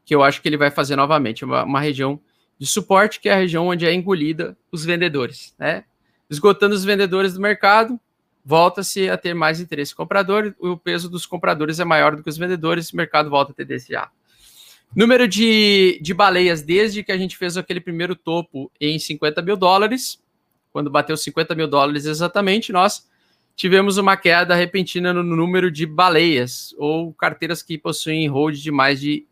que eu acho que ele vai fazer novamente. Uma, uma região de suporte, que é a região onde é engolida os vendedores, né? Esgotando os vendedores do mercado, volta-se a ter mais interesse comprador, o peso dos compradores é maior do que os vendedores, o mercado volta a ter DCA. Número de, de baleias desde que a gente fez aquele primeiro topo em 50 mil dólares, quando bateu 50 mil dólares exatamente, nós tivemos uma queda repentina no número de baleias ou carteiras que possuem hold de mais de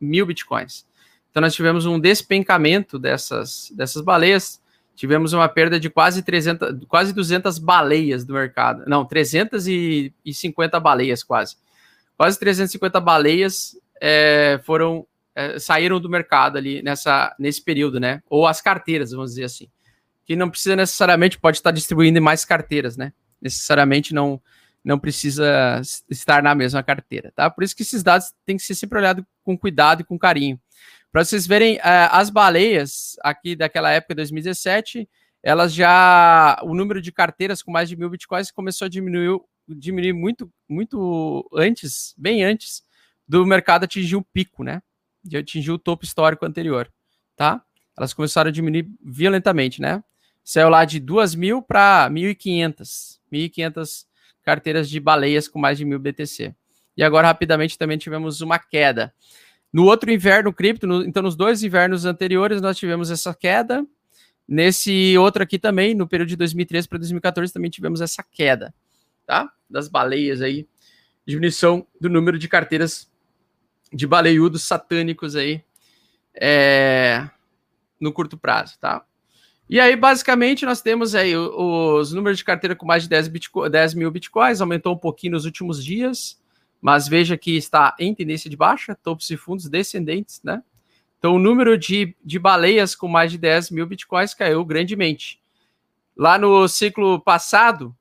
mil bitcoins. Então nós tivemos um despencamento dessas, dessas baleias, tivemos uma perda de quase 300, quase 200 baleias do mercado. Não, 350 baleias quase. Quase 350 baleias é, foram é, saíram do mercado ali nessa, nesse período, né? Ou as carteiras, vamos dizer assim. Que não precisa necessariamente, pode estar distribuindo mais carteiras, né? Necessariamente não, não precisa estar na mesma carteira, tá? Por isso que esses dados têm que ser sempre olhados com cuidado e com carinho. Para vocês verem, uh, as baleias aqui daquela época, 2017, elas já. O número de carteiras com mais de mil bitcoins começou a diminuir, diminuir muito, muito antes, bem antes do mercado atingir o pico, né? De atingir o topo histórico anterior, tá? Elas começaram a diminuir violentamente, né? Saiu lá de 2 mil para 1.500. 1.500 carteiras de baleias com mais de 1.000 BTC. E agora, rapidamente, também tivemos uma queda. No outro inverno cripto, no, então nos dois invernos anteriores, nós tivemos essa queda. Nesse outro aqui também, no período de 2013 para 2014, também tivemos essa queda, tá? Das baleias aí. Diminuição do número de carteiras de baleiudos satânicos aí é, no curto prazo, tá? E aí, basicamente, nós temos aí os números de carteira com mais de 10, bitco 10 mil bitcoins, aumentou um pouquinho nos últimos dias, mas veja que está em tendência de baixa, topos e fundos descendentes, né? Então, o número de, de baleias com mais de 10 mil bitcoins caiu grandemente. Lá no ciclo passado,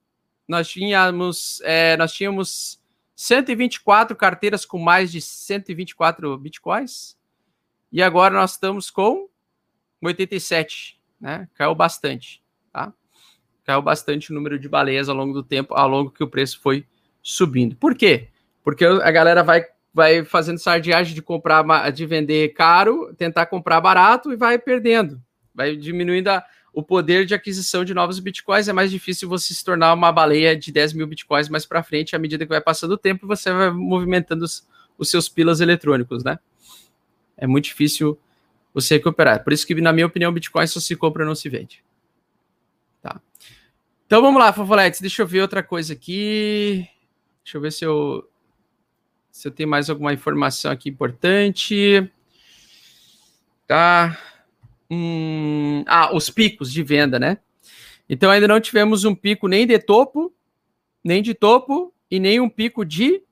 nós tínhamos, é, nós tínhamos 124 carteiras com mais de 124 bitcoins, e agora nós estamos com 87 né? Caiu bastante, tá? Caiu bastante o número de baleias ao longo do tempo, ao longo que o preço foi subindo. Por quê? Porque a galera vai vai fazendo sardiagem de comprar, de vender caro, tentar comprar barato e vai perdendo, vai diminuindo a, o poder de aquisição de novos bitcoins. É mais difícil você se tornar uma baleia de 10 mil bitcoins mais para frente, à medida que vai passando o tempo, você vai movimentando os, os seus pilas eletrônicos, né? É muito difícil você recuperar. Por isso que, na minha opinião, Bitcoin só se compra, não se vende. Tá. Então vamos lá, Fofoletes. Deixa eu ver outra coisa aqui. Deixa eu ver se eu se eu tenho mais alguma informação aqui importante. Tá. Hum, ah, os picos de venda, né? Então ainda não tivemos um pico nem de topo, nem de topo e nem um pico de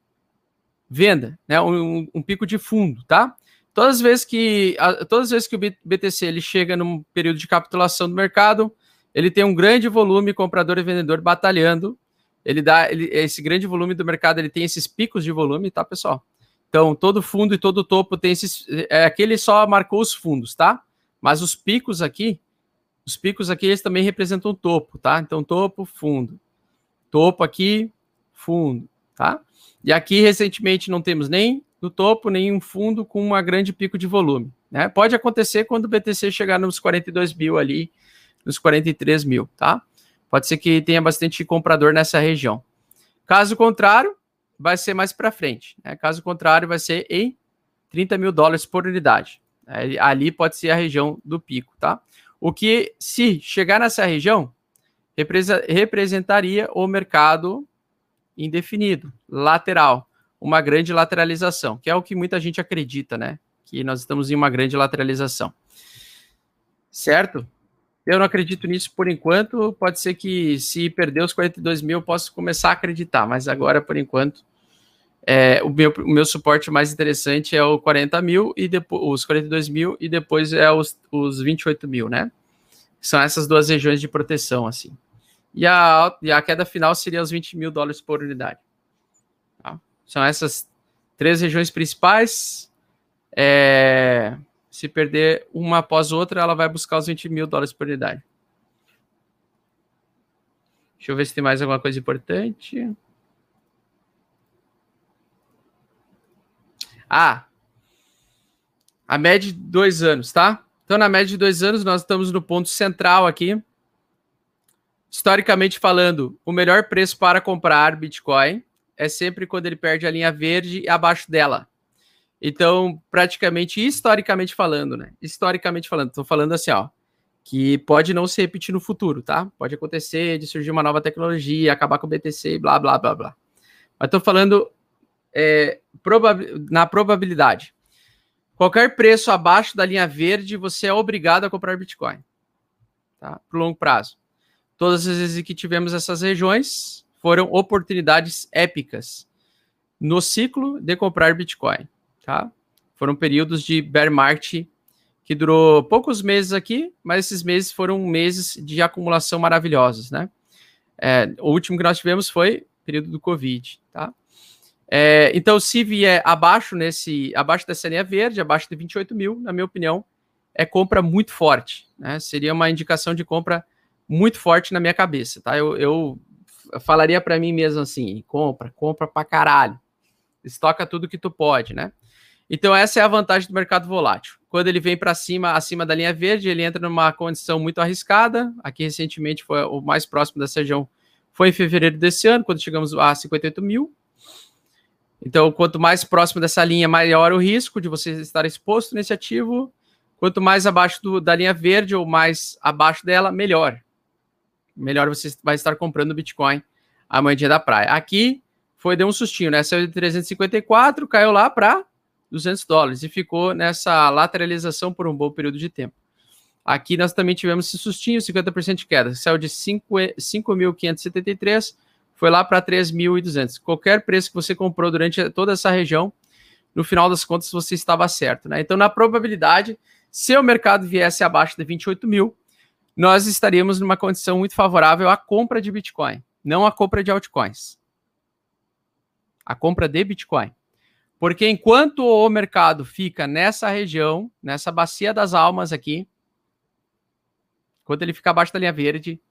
venda, né? Um, um pico de fundo, tá? Todas as vezes que, todas as vezes que o BTC ele chega num período de capitulação do mercado, ele tem um grande volume comprador e vendedor batalhando. Ele dá ele, esse grande volume do mercado, ele tem esses picos de volume, tá, pessoal? Então, todo fundo e todo topo tem esses. É, aqui ele só marcou os fundos, tá? Mas os picos aqui, os picos aqui, eles também representam topo, tá? Então, topo, fundo. Topo aqui, fundo, tá? E aqui, recentemente, não temos nem no topo, nenhum fundo com uma grande pico de volume. Né? Pode acontecer quando o BTC chegar nos 42 mil ali, nos 43 mil, tá? Pode ser que tenha bastante comprador nessa região. Caso contrário, vai ser mais para frente. Né? Caso contrário, vai ser em 30 mil dólares por unidade. Ali pode ser a região do pico, tá? O que, se chegar nessa região, representaria o mercado indefinido, lateral uma grande lateralização, que é o que muita gente acredita, né? Que nós estamos em uma grande lateralização. Certo? Eu não acredito nisso por enquanto. Pode ser que se perder os 42 mil, eu possa começar a acreditar, mas agora, por enquanto, é, o, meu, o meu suporte mais interessante é o 40 mil e depois os 42 mil e depois é os, os 28 mil, né? São essas duas regiões de proteção, assim. E a, e a queda final seria os 20 mil dólares por unidade. São essas três regiões principais. É, se perder uma após outra, ela vai buscar os 20 mil dólares por unidade. Deixa eu ver se tem mais alguma coisa importante. Ah, a média de dois anos, tá? Então, na média de dois anos, nós estamos no ponto central aqui. Historicamente falando, o melhor preço para comprar Bitcoin é sempre quando ele perde a linha verde abaixo dela. Então, praticamente, historicamente falando, né? Historicamente falando, estou falando assim, ó, que pode não se repetir no futuro, tá? Pode acontecer de surgir uma nova tecnologia, acabar com o BTC e blá, blá, blá, blá. Mas estou falando é, probab na probabilidade. Qualquer preço abaixo da linha verde, você é obrigado a comprar Bitcoin, tá? Por longo prazo. Todas as vezes que tivemos essas regiões, foram oportunidades épicas no ciclo de comprar Bitcoin tá? Foram períodos de bear market que durou poucos meses aqui, mas esses meses foram meses de acumulação maravilhosos, né? É, o último que nós tivemos foi período do Covid, tá? É, então, se vier abaixo nesse, abaixo dessa linha verde, abaixo de 28 mil, na minha opinião, é compra muito forte, né? Seria uma indicação de compra muito forte na minha cabeça, tá? Eu, eu falaria para mim mesmo assim: compra, compra para caralho, estoca tudo que tu pode, né? Então, essa é a vantagem do mercado volátil. Quando ele vem para cima, acima da linha verde, ele entra numa condição muito arriscada. Aqui, recentemente, foi o mais próximo dessa região foi em fevereiro desse ano, quando chegamos a 58 mil. Então, quanto mais próximo dessa linha, maior o risco de você estar exposto nesse ativo. Quanto mais abaixo do, da linha verde ou mais abaixo dela, melhor. Melhor você vai estar comprando Bitcoin a moedinha da praia. Aqui foi, deu um sustinho, né? Saiu de 354, caiu lá para 200 dólares e ficou nessa lateralização por um bom período de tempo. Aqui nós também tivemos esse sustinho, 50% de queda. Saiu de 5.573, foi lá para 3.200. Qualquer preço que você comprou durante toda essa região, no final das contas você estava certo. Né? Então, na probabilidade, se o mercado viesse abaixo de 28 mil, nós estaríamos numa condição muito favorável à compra de Bitcoin, não à compra de altcoins. A compra de Bitcoin. Porque enquanto o mercado fica nessa região, nessa bacia das almas aqui, enquanto ele fica abaixo da linha verde,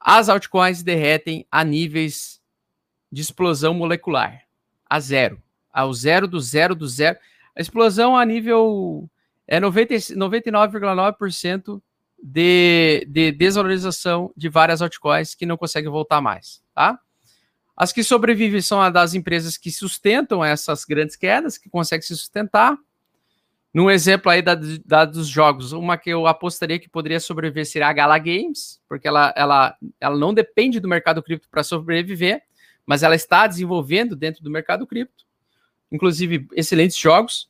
as altcoins derretem a níveis de explosão molecular, a zero, ao zero do zero do zero. A explosão a nível é 99,9% de, de desvalorização de várias altcoins que não conseguem voltar mais, tá? As que sobrevivem são as das empresas que sustentam essas grandes quedas, que conseguem se sustentar. Num exemplo aí da, da, dos jogos, uma que eu apostaria que poderia sobreviver seria a Gala Games, porque ela, ela, ela não depende do mercado cripto para sobreviver, mas ela está desenvolvendo dentro do mercado cripto, inclusive excelentes jogos,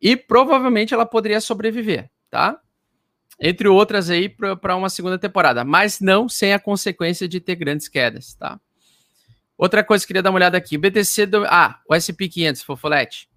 e provavelmente ela poderia sobreviver, tá? Entre outras aí para uma segunda temporada, mas não sem a consequência de ter grandes quedas, tá? Outra coisa que queria dar uma olhada aqui. BTC do. Ah, o SP500, Fofolete.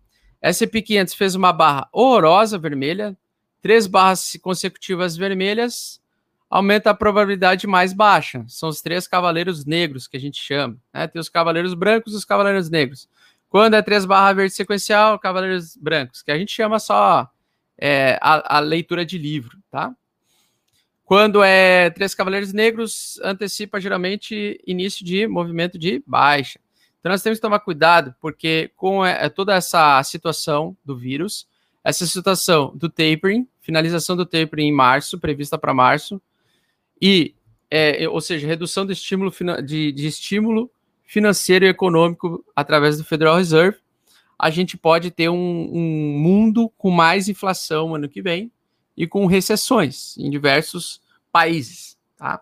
SP500 fez uma barra horrorosa vermelha, três barras consecutivas vermelhas, aumenta a probabilidade mais baixa. São os três cavaleiros negros que a gente chama. Né? Tem os cavaleiros brancos e os cavaleiros negros. Quando é três barras verde sequencial, cavaleiros brancos, que a gente chama só é, a, a leitura de livro, tá? Quando é Três Cavaleiros Negros, antecipa geralmente início de movimento de baixa. Então nós temos que tomar cuidado, porque com é, é toda essa situação do vírus, essa situação do tapering, finalização do tapering em março, prevista para março, e, é, ou seja, redução do estímulo, de, de estímulo financeiro e econômico através do Federal Reserve, a gente pode ter um, um mundo com mais inflação ano que vem, e com recessões em diversos países, tá?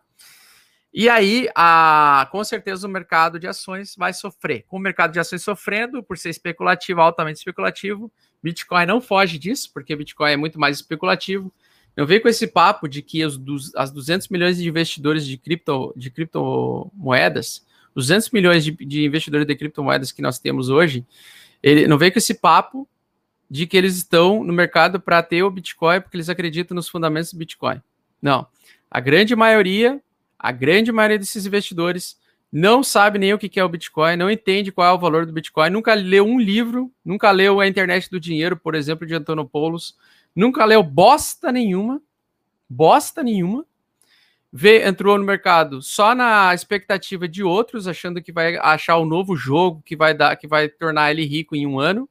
E aí, a, com certeza, o mercado de ações vai sofrer. Com o mercado de ações sofrendo, por ser especulativo, altamente especulativo, Bitcoin não foge disso, porque Bitcoin é muito mais especulativo. Eu venho com esse papo de que os, dos, as 200 milhões de investidores de, cripto, de criptomoedas, 200 milhões de, de investidores de criptomoedas que nós temos hoje, ele não vem com esse papo de que eles estão no mercado para ter o Bitcoin porque eles acreditam nos fundamentos do Bitcoin. Não. A grande maioria, a grande maioria desses investidores não sabe nem o que é o Bitcoin, não entende qual é o valor do Bitcoin, nunca leu um livro, nunca leu a Internet do Dinheiro, por exemplo, de Antonopoulos, nunca leu bosta nenhuma, bosta nenhuma, vê, entrou no mercado só na expectativa de outros, achando que vai achar o novo jogo que vai dar, que vai tornar ele rico em um ano,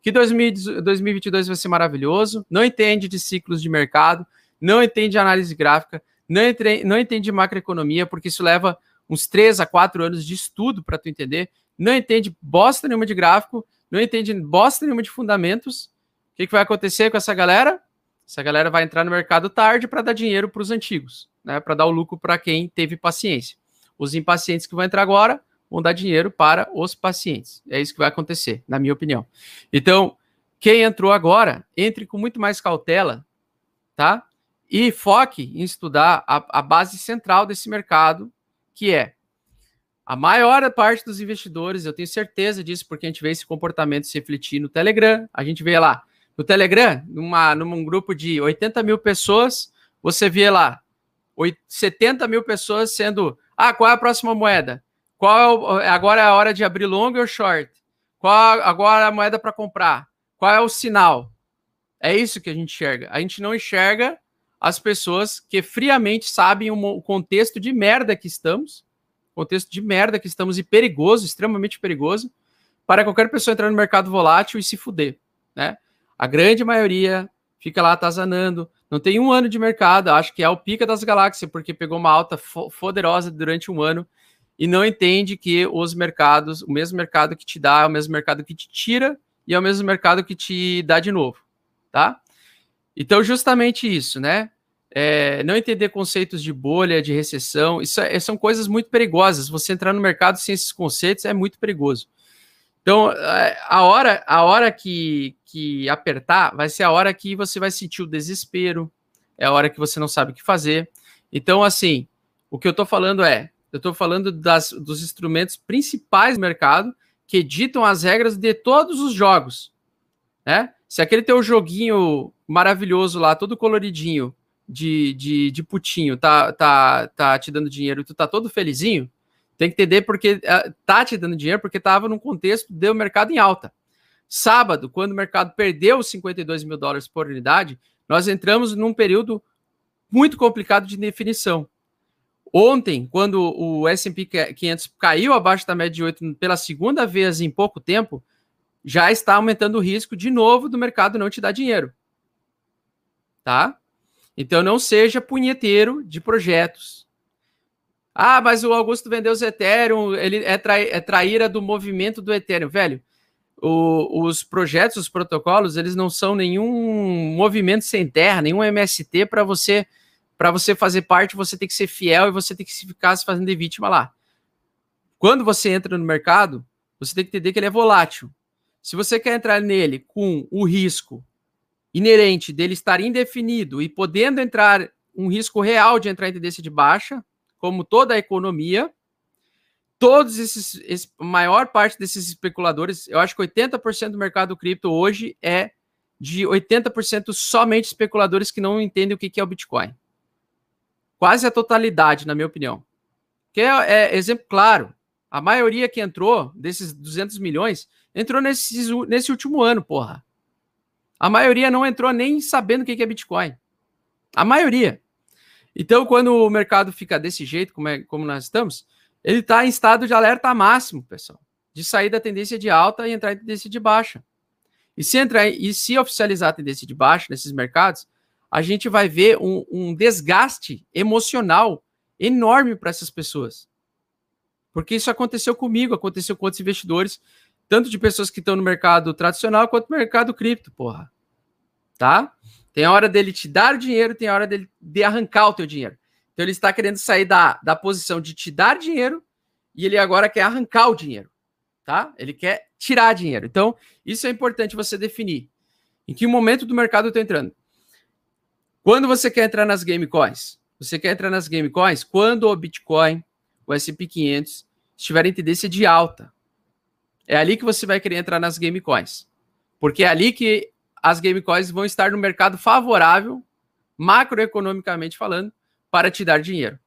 que 2022 vai ser maravilhoso, não entende de ciclos de mercado, não entende análise gráfica, não, entre, não entende macroeconomia, porque isso leva uns 3 a 4 anos de estudo para tu entender, não entende bosta nenhuma de gráfico, não entende bosta nenhuma de fundamentos. O que, que vai acontecer com essa galera? Essa galera vai entrar no mercado tarde para dar dinheiro para os antigos, né? Para dar o lucro para quem teve paciência. Os impacientes que vão entrar agora vão dar dinheiro para os pacientes. É isso que vai acontecer, na minha opinião. Então, quem entrou agora, entre com muito mais cautela, tá? E foque em estudar a, a base central desse mercado, que é a maior parte dos investidores, eu tenho certeza disso, porque a gente vê esse comportamento se refletir no Telegram, a gente vê lá no Telegram, numa, num grupo de 80 mil pessoas, você vê lá 70 mil pessoas sendo. Ah, qual é a próxima moeda? Qual é, agora é a hora de abrir long ou short? Qual agora é a moeda para comprar? Qual é o sinal? É isso que a gente enxerga. A gente não enxerga as pessoas que friamente sabem o contexto de merda que estamos, contexto de merda que estamos e perigoso, extremamente perigoso, para qualquer pessoa entrar no mercado volátil e se fuder, né? A grande maioria fica lá atazanando. Não tem um ano de mercado, acho que é o pica das galáxias, porque pegou uma alta poderosa durante um ano e não entende que os mercados, o mesmo mercado que te dá, é o mesmo mercado que te tira e é o mesmo mercado que te dá de novo, tá? Então, justamente isso, né? É, não entender conceitos de bolha, de recessão, isso é, são coisas muito perigosas. Você entrar no mercado sem esses conceitos é muito perigoso. Então, é, a hora, a hora que, que apertar vai ser a hora que você vai sentir o desespero, é a hora que você não sabe o que fazer. Então, assim, o que eu estou falando é, eu estou falando das, dos instrumentos principais do mercado que ditam as regras de todos os jogos, né? Se aquele teu joguinho maravilhoso lá, todo coloridinho, de, de, de putinho, tá, tá, tá te dando dinheiro e tu tá todo felizinho, tem que entender porque uh, tá te dando dinheiro porque estava num contexto do mercado em alta. Sábado, quando o mercado perdeu os 52 mil dólares por unidade, nós entramos num período muito complicado de definição. Ontem, quando o S&P 500 caiu abaixo da média de 8 pela segunda vez em pouco tempo, já está aumentando o risco de novo do mercado não te dar dinheiro. Tá? Então não seja punheteiro de projetos. Ah, mas o Augusto vendeu os Ethereum, ele é, trai, é traíra do movimento do Ethereum. Velho, o, os projetos, os protocolos, eles não são nenhum movimento sem terra, nenhum MST para você para você fazer parte, você tem que ser fiel e você tem que ficar se fazendo de vítima lá. Quando você entra no mercado, você tem que entender que ele é volátil. Se você quer entrar nele com o risco inerente dele estar indefinido e podendo entrar um risco real de entrar em tendência de baixa, como toda a economia, todos esses, esse, maior parte desses especuladores, eu acho que 80% do mercado cripto hoje é de 80% somente especuladores que não entendem o que é o Bitcoin. Quase a totalidade, na minha opinião. Que é, é exemplo claro. A maioria que entrou, desses 200 milhões, entrou nesse, nesse último ano, porra. A maioria não entrou nem sabendo o que é Bitcoin. A maioria. Então, quando o mercado fica desse jeito, como, é, como nós estamos, ele está em estado de alerta máximo, pessoal, de sair da tendência de alta e entrar em tendência de baixa. E se entrar e se oficializar a tendência de baixa nesses mercados, a gente vai ver um, um desgaste emocional enorme para essas pessoas. Porque isso aconteceu comigo, aconteceu com outros investidores, tanto de pessoas que estão no mercado tradicional quanto no mercado cripto, porra. Tá? Tem a hora dele te dar o dinheiro, tem a hora dele de arrancar o teu dinheiro. Então ele está querendo sair da, da posição de te dar dinheiro e ele agora quer arrancar o dinheiro, tá? Ele quer tirar dinheiro. Então, isso é importante você definir. Em que momento do mercado eu estou entrando? Quando você quer entrar nas game coins? Você quer entrar nas game coins quando o Bitcoin, o S&P 500 estiver em tendência de alta. É ali que você vai querer entrar nas game coins. Porque é ali que as game coins vão estar no mercado favorável, macroeconomicamente falando, para te dar dinheiro.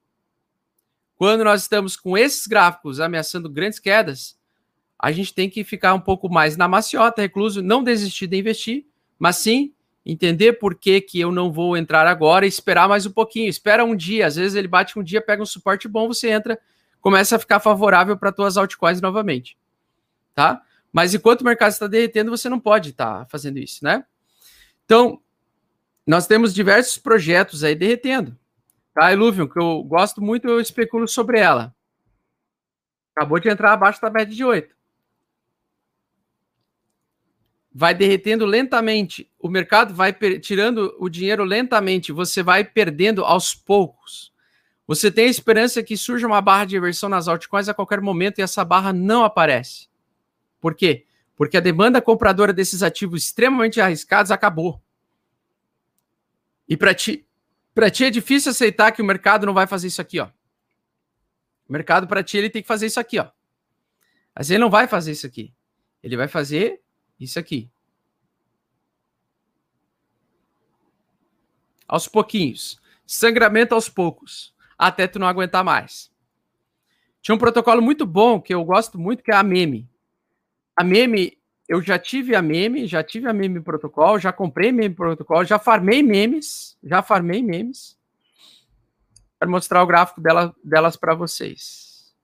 Quando nós estamos com esses gráficos ameaçando grandes quedas, a gente tem que ficar um pouco mais na maciota, recluso, não desistir de investir, mas sim entender por que, que eu não vou entrar agora e esperar mais um pouquinho. Espera um dia, às vezes ele bate um dia, pega um suporte bom, você entra, começa a ficar favorável para tuas altcoins novamente. Tá? Mas enquanto o mercado está derretendo, você não pode estar tá fazendo isso, né? Então, nós temos diversos projetos aí derretendo. Tá, Illuvium, que eu gosto muito, eu especulo sobre ela. Acabou de entrar abaixo da média de 8. Vai derretendo lentamente. O mercado vai tirando o dinheiro lentamente. Você vai perdendo aos poucos. Você tem a esperança que surja uma barra de reversão nas altcoins a qualquer momento e essa barra não aparece. Por quê? Porque a demanda compradora desses ativos extremamente arriscados acabou. E para ti, para ti é difícil aceitar que o mercado não vai fazer isso aqui, ó. O mercado para ti ele tem que fazer isso aqui, ó. Mas ele não vai fazer isso aqui. Ele vai fazer isso aqui. Aos pouquinhos. Sangramento aos poucos. Até tu não aguentar mais. Tinha um protocolo muito bom que eu gosto muito, que é a meme. A meme eu já tive a meme, já tive a meme protocolo, já comprei meme protocolo, já farmei memes, já farmei memes. Quero mostrar o gráfico dela, delas para vocês.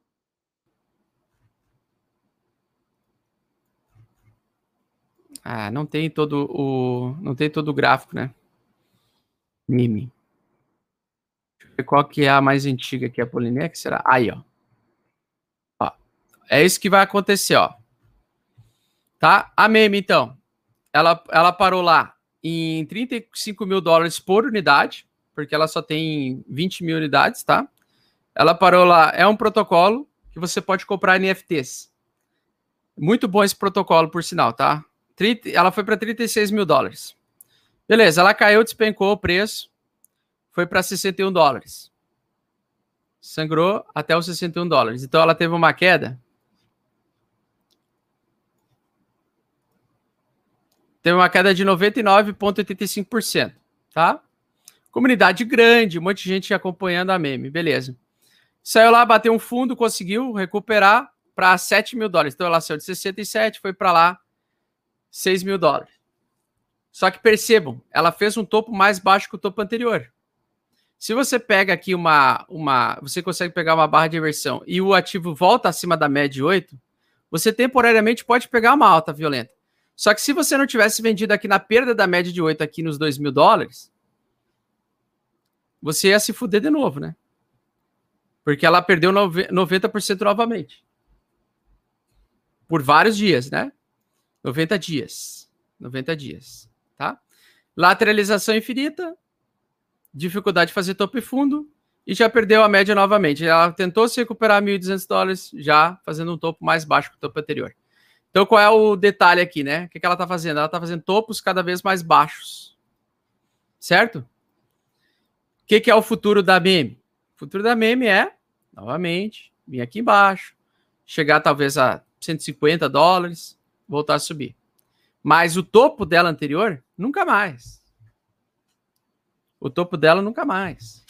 Ah, não tem todo o, não tem todo o gráfico, né? Meme. Deixa eu ver qual que é a mais antiga aqui, a Polinex, será? Aí, ó. ó. É isso que vai acontecer, ó. Tá? A meme, então, ela, ela parou lá em 35 mil dólares por unidade, porque ela só tem 20 mil unidades, tá? Ela parou lá, é um protocolo que você pode comprar NFTs. Muito bom esse protocolo, por sinal, tá? 30, ela foi para 36 mil dólares. Beleza, ela caiu, despencou o preço, foi para 61 dólares. Sangrou até os 61 dólares. Então ela teve uma queda Teve uma queda de 99,85%, tá? Comunidade grande, um monte de gente acompanhando a meme, beleza. Saiu lá, bateu um fundo, conseguiu recuperar para 7 mil dólares. Então ela saiu de 67, foi para lá 6 mil dólares. Só que percebam, ela fez um topo mais baixo que o topo anterior. Se você pega aqui uma, uma. Você consegue pegar uma barra de inversão e o ativo volta acima da média de 8, você temporariamente pode pegar uma alta violenta. Só que se você não tivesse vendido aqui na perda da média de 8 aqui nos 2 mil dólares, você ia se fuder de novo, né? Porque ela perdeu 90% novamente. Por vários dias, né? 90 dias. 90 dias, tá? Lateralização infinita, dificuldade de fazer topo e fundo, e já perdeu a média novamente. Ela tentou se recuperar 1.200 dólares, já fazendo um topo mais baixo que o topo anterior. Então, qual é o detalhe aqui, né? O que, ela está fazendo? Ela está fazendo topos cada vez mais baixos. Certo? O que, que é o futuro da meme? O futuro da meme é, novamente, vir aqui embaixo, chegar talvez a 150 dólares, voltar a subir. Mas o topo dela anterior, nunca mais. O topo dela nunca mais.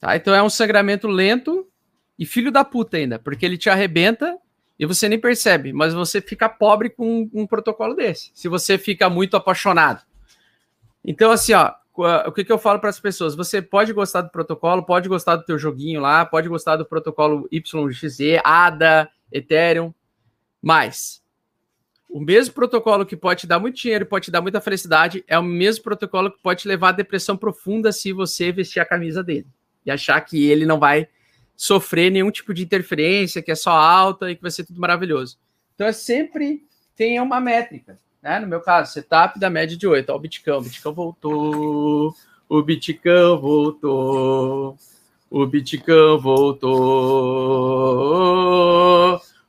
Tá? Então é um sangramento lento e filho da puta ainda, porque ele te arrebenta e você nem percebe, mas você fica pobre com um, um protocolo desse. Se você fica muito apaixonado. Então, assim, ó, o que, que eu falo para as pessoas? Você pode gostar do protocolo, pode gostar do teu joguinho lá, pode gostar do protocolo YXZ, ADA, Ethereum, mas o mesmo protocolo que pode te dar muito dinheiro pode te dar muita felicidade é o mesmo protocolo que pode te levar à depressão profunda se você vestir a camisa dele e achar que ele não vai sofrer nenhum tipo de interferência, que é só alta e que vai ser tudo maravilhoso. Então é sempre tem uma métrica, né? No meu caso, setup da média de 8. Ó, o Bitcão, o Bitcão voltou, o Bitcão voltou, o Bitcão voltou,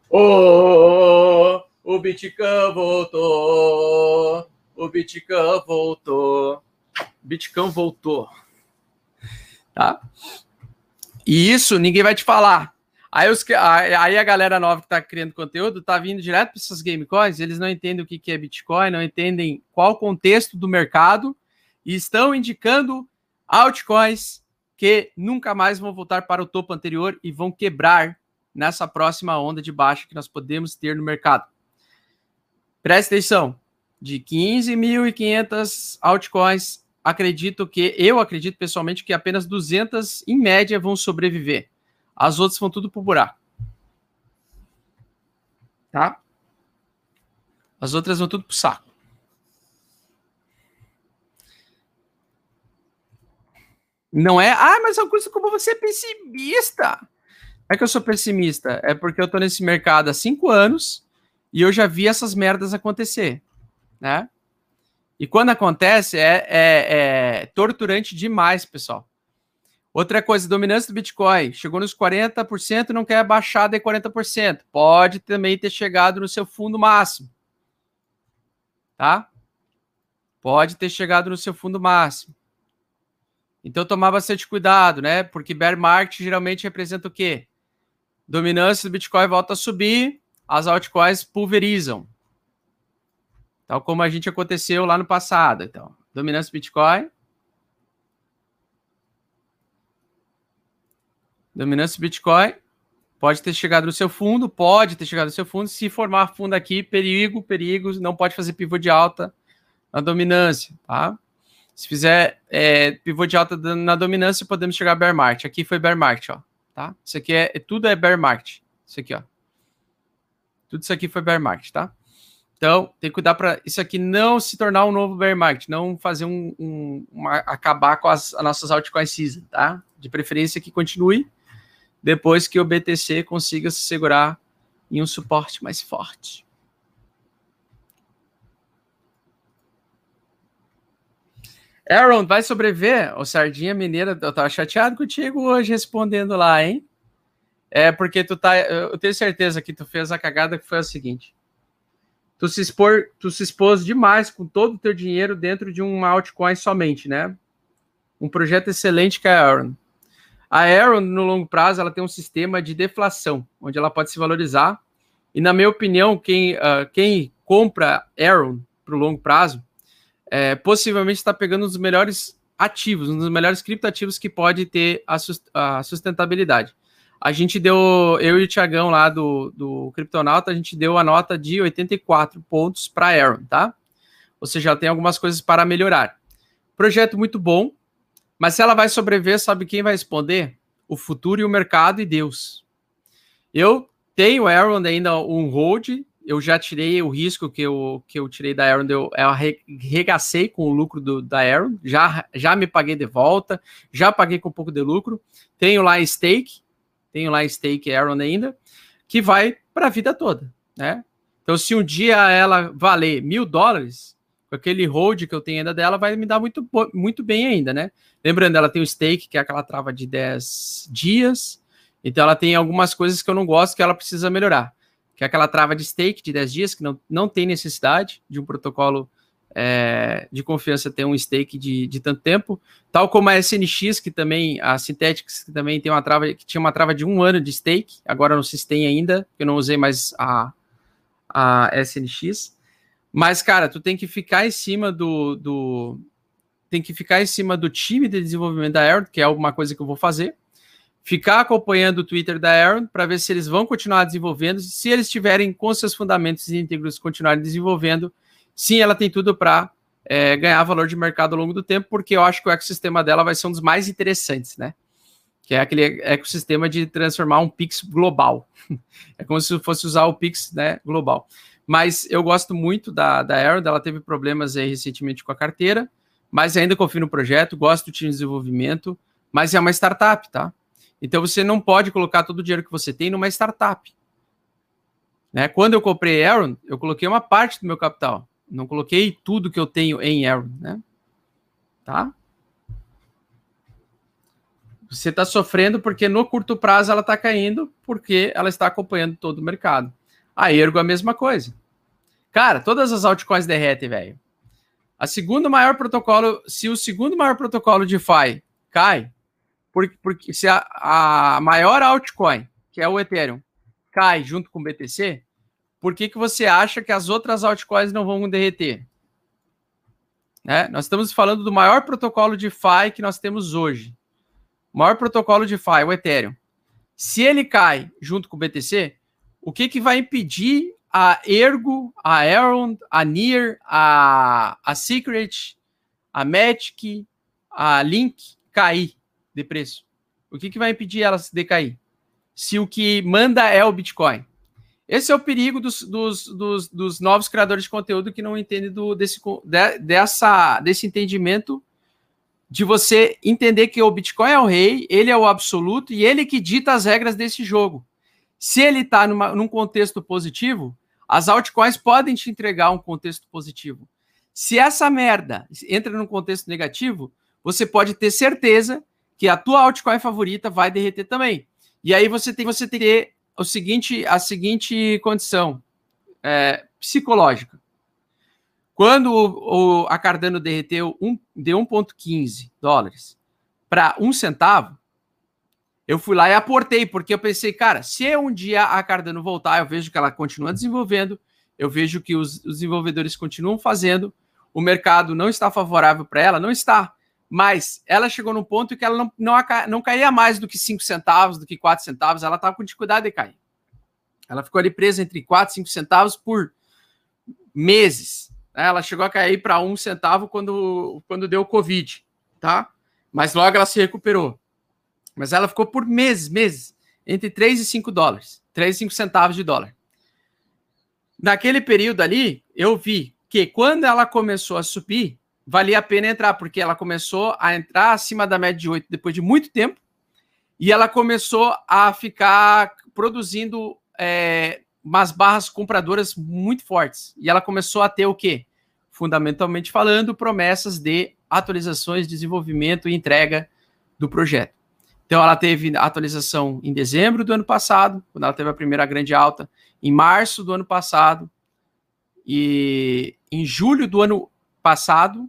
oh, o Bitcão voltou, o Bitcão voltou, Bitcão voltou, tá? E isso ninguém vai te falar. Aí, os, aí a galera nova que está criando conteúdo está vindo direto para essas game coins, eles não entendem o que, que é Bitcoin, não entendem qual o contexto do mercado e estão indicando altcoins que nunca mais vão voltar para o topo anterior e vão quebrar nessa próxima onda de baixa que nós podemos ter no mercado. Presta atenção, de 15.500 altcoins acredito que, eu acredito pessoalmente que apenas 200 em média vão sobreviver. As outras vão tudo pro buraco. Tá? As outras vão tudo pro saco. Não é, ah, mas Augusto, como você é pessimista? É que eu sou pessimista, é porque eu tô nesse mercado há cinco anos e eu já vi essas merdas acontecer, né? E quando acontece, é, é, é torturante demais, pessoal. Outra coisa, dominância do Bitcoin. Chegou nos 40% e não quer baixar de 40%. Pode também ter chegado no seu fundo máximo. Tá? Pode ter chegado no seu fundo máximo. Então tomar bastante cuidado, né? Porque bear market geralmente representa o quê? Dominância do Bitcoin volta a subir, as altcoins pulverizam. Tal como a gente aconteceu lá no passado. Então, dominância Bitcoin. Dominância Bitcoin. Pode ter chegado no seu fundo, pode ter chegado no seu fundo. Se formar fundo aqui, perigo, perigo, não pode fazer pivô de alta na dominância, tá? Se fizer é, pivô de alta na dominância, podemos chegar a bear market. Aqui foi bear market, ó, tá? Isso aqui é, tudo é bear market. Isso aqui, ó. Tudo isso aqui foi bear market, tá? Então, tem que cuidar para isso aqui não se tornar um novo bear market, não fazer um, um uma, acabar com as, as nossas altcoins season, tá? De preferência que continue depois que o BTC consiga se segurar em um suporte mais forte. Aaron, vai sobreviver? O Sardinha Mineira, eu tava chateado contigo hoje respondendo lá, hein? É porque tu tá. Eu tenho certeza que tu fez a cagada que foi a seguinte tu se expor, tu se expôs demais com todo o teu dinheiro dentro de um altcoin somente, né? Um projeto excelente que é a Aaron. A Aaron, no longo prazo, ela tem um sistema de deflação, onde ela pode se valorizar. E, na minha opinião, quem, uh, quem compra Aaron para o longo prazo, é, possivelmente está pegando um dos melhores ativos, um dos melhores criptativos que pode ter a sustentabilidade a gente deu, eu e o Tiagão lá do, do Criptonauta, a gente deu a nota de 84 pontos para Aaron, tá? Ou seja, ela tem algumas coisas para melhorar. Projeto muito bom, mas se ela vai sobreviver, sabe quem vai responder? O futuro e o mercado e Deus. Eu tenho Aaron ainda um hold, eu já tirei o risco que eu, que eu tirei da Aaron, eu, eu arregacei com o lucro do, da Aaron, já, já me paguei de volta, já paguei com um pouco de lucro. Tenho lá stake, tenho lá stake Aaron ainda, que vai para a vida toda, né? Então, se um dia ela valer mil dólares, aquele hold que eu tenho ainda dela, vai me dar muito, muito bem ainda, né? Lembrando, ela tem o stake, que é aquela trava de 10 dias, então ela tem algumas coisas que eu não gosto que ela precisa melhorar, que é aquela trava de stake de 10 dias, que não, não tem necessidade de um protocolo é, de confiança ter um stake de, de tanto tempo, tal como a SNX, que também, a Synthetics, que também tem uma trava, que tinha uma trava de um ano de stake, agora não se tem ainda, eu não usei mais a, a SNX. Mas, cara, tu tem que ficar em cima do, do tem que ficar em cima do time de desenvolvimento da Aaron, que é alguma coisa que eu vou fazer. Ficar acompanhando o Twitter da Aaron para ver se eles vão continuar desenvolvendo, se eles tiverem com seus fundamentos íntegros continuarem desenvolvendo, sim, ela tem tudo para é, ganhar valor de mercado ao longo do tempo, porque eu acho que o ecossistema dela vai ser um dos mais interessantes, né? Que é aquele ecossistema de transformar um Pix global. é como se fosse usar o Pix né, global. Mas eu gosto muito da, da Aaron, ela teve problemas aí recentemente com a carteira, mas ainda confio no projeto, gosto do time de desenvolvimento, mas é uma startup, tá? Então você não pode colocar todo o dinheiro que você tem numa startup. Né? Quando eu comprei Aaron, eu coloquei uma parte do meu capital. Não coloquei tudo que eu tenho em Aaron, né? Tá? Você está sofrendo porque no curto prazo ela está caindo, porque ela está acompanhando todo o mercado. A Ergo a mesma coisa. Cara, todas as altcoins derretem, velho. A segundo maior protocolo, se o segundo maior protocolo de DeFi cai, porque, porque se a, a maior altcoin, que é o Ethereum, cai junto com o BTC, por que, que você acha que as outras altcoins não vão derreter? Né? Nós estamos falando do maior protocolo de DeFi que nós temos hoje. O maior protocolo de DeFi, o Ethereum. Se ele cai junto com o BTC, o que, que vai impedir a Ergo, a Aaron, a Near, a, a Secret, a Magic, a Link cair de preço? O que, que vai impedir elas de cair? Se o que manda é o Bitcoin. Esse é o perigo dos, dos, dos, dos novos criadores de conteúdo que não entendem do, desse, de, dessa, desse entendimento de você entender que o Bitcoin é o rei, ele é o absoluto e ele que dita as regras desse jogo. Se ele está num contexto positivo, as altcoins podem te entregar um contexto positivo. Se essa merda entra num contexto negativo, você pode ter certeza que a tua altcoin favorita vai derreter também. E aí você tem você ter o seguinte, a seguinte condição é, psicológica. Quando o, o, a Cardano derreteu um, de 1,15 dólares para um centavo, eu fui lá e aportei, porque eu pensei, cara, se um dia a Cardano voltar, eu vejo que ela continua desenvolvendo, eu vejo que os, os desenvolvedores continuam fazendo, o mercado não está favorável para ela, não está. Mas ela chegou num ponto que ela não, não, não caía mais do que 5 centavos, do que 4 centavos, ela estava com dificuldade de cair. Ela ficou ali presa entre 4 e 5 centavos por meses. Né? Ela chegou a cair para um centavo quando, quando deu o Covid, tá? Mas logo ela se recuperou. Mas ela ficou por meses, meses, entre 3 e 5 dólares, 3 e 5 centavos de dólar. Naquele período ali, eu vi que quando ela começou a subir, valia a pena entrar, porque ela começou a entrar acima da média de 8 depois de muito tempo, e ela começou a ficar produzindo é, umas barras compradoras muito fortes. E ela começou a ter o quê? Fundamentalmente falando, promessas de atualizações, desenvolvimento e entrega do projeto. Então, ela teve atualização em dezembro do ano passado, quando ela teve a primeira grande alta, em março do ano passado, e em julho do ano passado,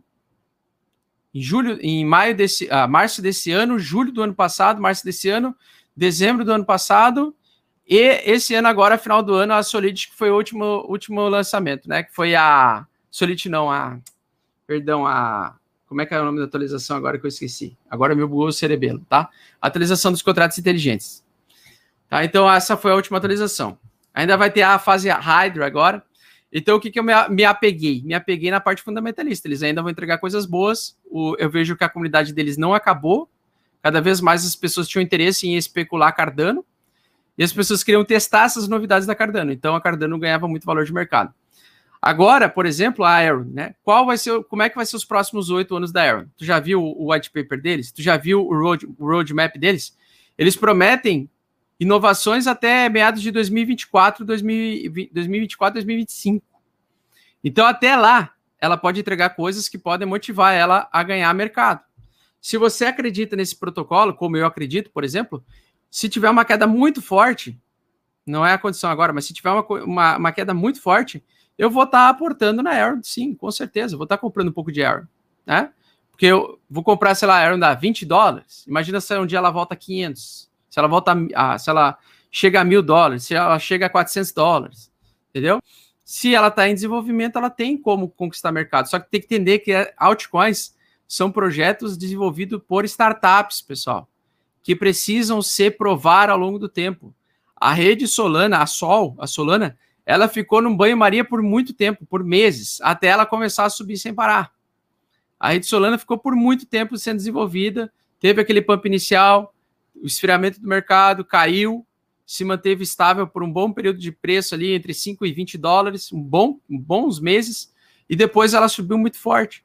em julho, em maio desse, ah, março desse ano, julho do ano passado, março desse ano, dezembro do ano passado e esse ano, agora, final do ano, a Solid, que foi o último, último lançamento, né? Que foi a. Solid não, a. Perdão, a. Como é que é o nome da atualização agora que eu esqueci? Agora meu bugou o cerebelo, tá? Atualização dos contratos inteligentes. Tá? Então, essa foi a última atualização. Ainda vai ter a fase Hydra agora. Então, o que, que eu me apeguei? Me apeguei na parte fundamentalista. Eles ainda vão entregar coisas boas. O, eu vejo que a comunidade deles não acabou. Cada vez mais as pessoas tinham interesse em especular Cardano. E as pessoas queriam testar essas novidades da Cardano. Então a Cardano ganhava muito valor de mercado. Agora, por exemplo, a Aaron, né? Qual vai ser, como é que vai ser os próximos oito anos da Aaron? Tu já viu o white paper deles? Tu já viu o, road, o roadmap deles? Eles prometem inovações até meados de 2024, 2024, 2025. Então, até lá, ela pode entregar coisas que podem motivar ela a ganhar mercado. Se você acredita nesse protocolo, como eu acredito, por exemplo, se tiver uma queda muito forte, não é a condição agora, mas se tiver uma, uma, uma queda muito forte, eu vou estar tá aportando na Aaron, sim, com certeza. vou estar tá comprando um pouco de Aaron, né? Porque eu vou comprar, sei lá, a Aaron dá 20 dólares. Imagina se um dia ela volta a 500. Se ela volta a, se ela chega a mil dólares, se ela chega a 400 dólares, entendeu? Se ela está em desenvolvimento, ela tem como conquistar mercado. Só que tem que entender que altcoins são projetos desenvolvidos por startups, pessoal que precisam ser provar ao longo do tempo. A rede Solana, a Sol, a Solana, ela ficou num banho-maria por muito tempo, por meses, até ela começar a subir sem parar. A rede Solana ficou por muito tempo sendo desenvolvida, teve aquele pump inicial, o esfriamento do mercado caiu, se manteve estável por um bom período de preço ali, entre 5 e 20 dólares, um bom, bons meses, e depois ela subiu muito forte,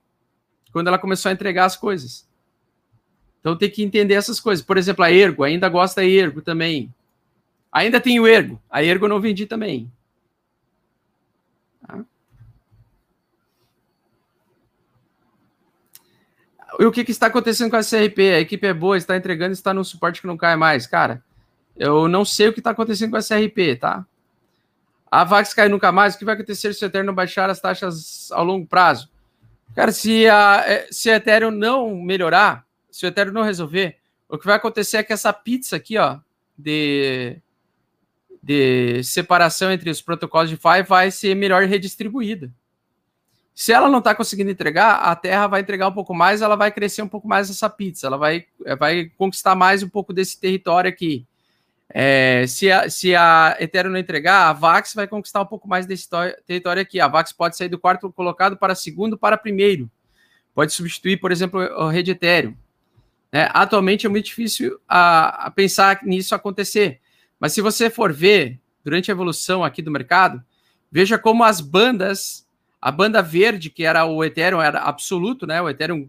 quando ela começou a entregar as coisas. Então tem que entender essas coisas. Por exemplo, a Ergo, ainda gosta da Ergo também. Ainda tem o Ergo. A Ergo eu não vendi também. E o que, que, está acontecendo com a CRP? A equipe é boa, está entregando, está no suporte que não cai mais. Cara, eu não sei o que está acontecendo com a CRP, tá? A Vax cai nunca mais. O que vai acontecer se o Ethereum baixar as taxas ao longo prazo? Cara, se a, é, se Ethereum não melhorar, se o Ethereum não resolver, o que vai acontecer é que essa pizza aqui, ó, de, de separação entre os protocolos de DeFi vai ser melhor redistribuída. Se ela não está conseguindo entregar, a Terra vai entregar um pouco mais, ela vai crescer um pouco mais essa pizza, ela vai, vai conquistar mais um pouco desse território aqui. É, se, a, se a Ethereum não entregar, a Vax vai conquistar um pouco mais desse território aqui. A Vax pode sair do quarto colocado para segundo para primeiro. Pode substituir, por exemplo, a rede Ethereum. Né? Atualmente é muito difícil a, a pensar nisso acontecer. Mas se você for ver durante a evolução aqui do mercado, veja como as bandas, a banda verde, que era o Ethereum, era absoluto, né? O Ethereum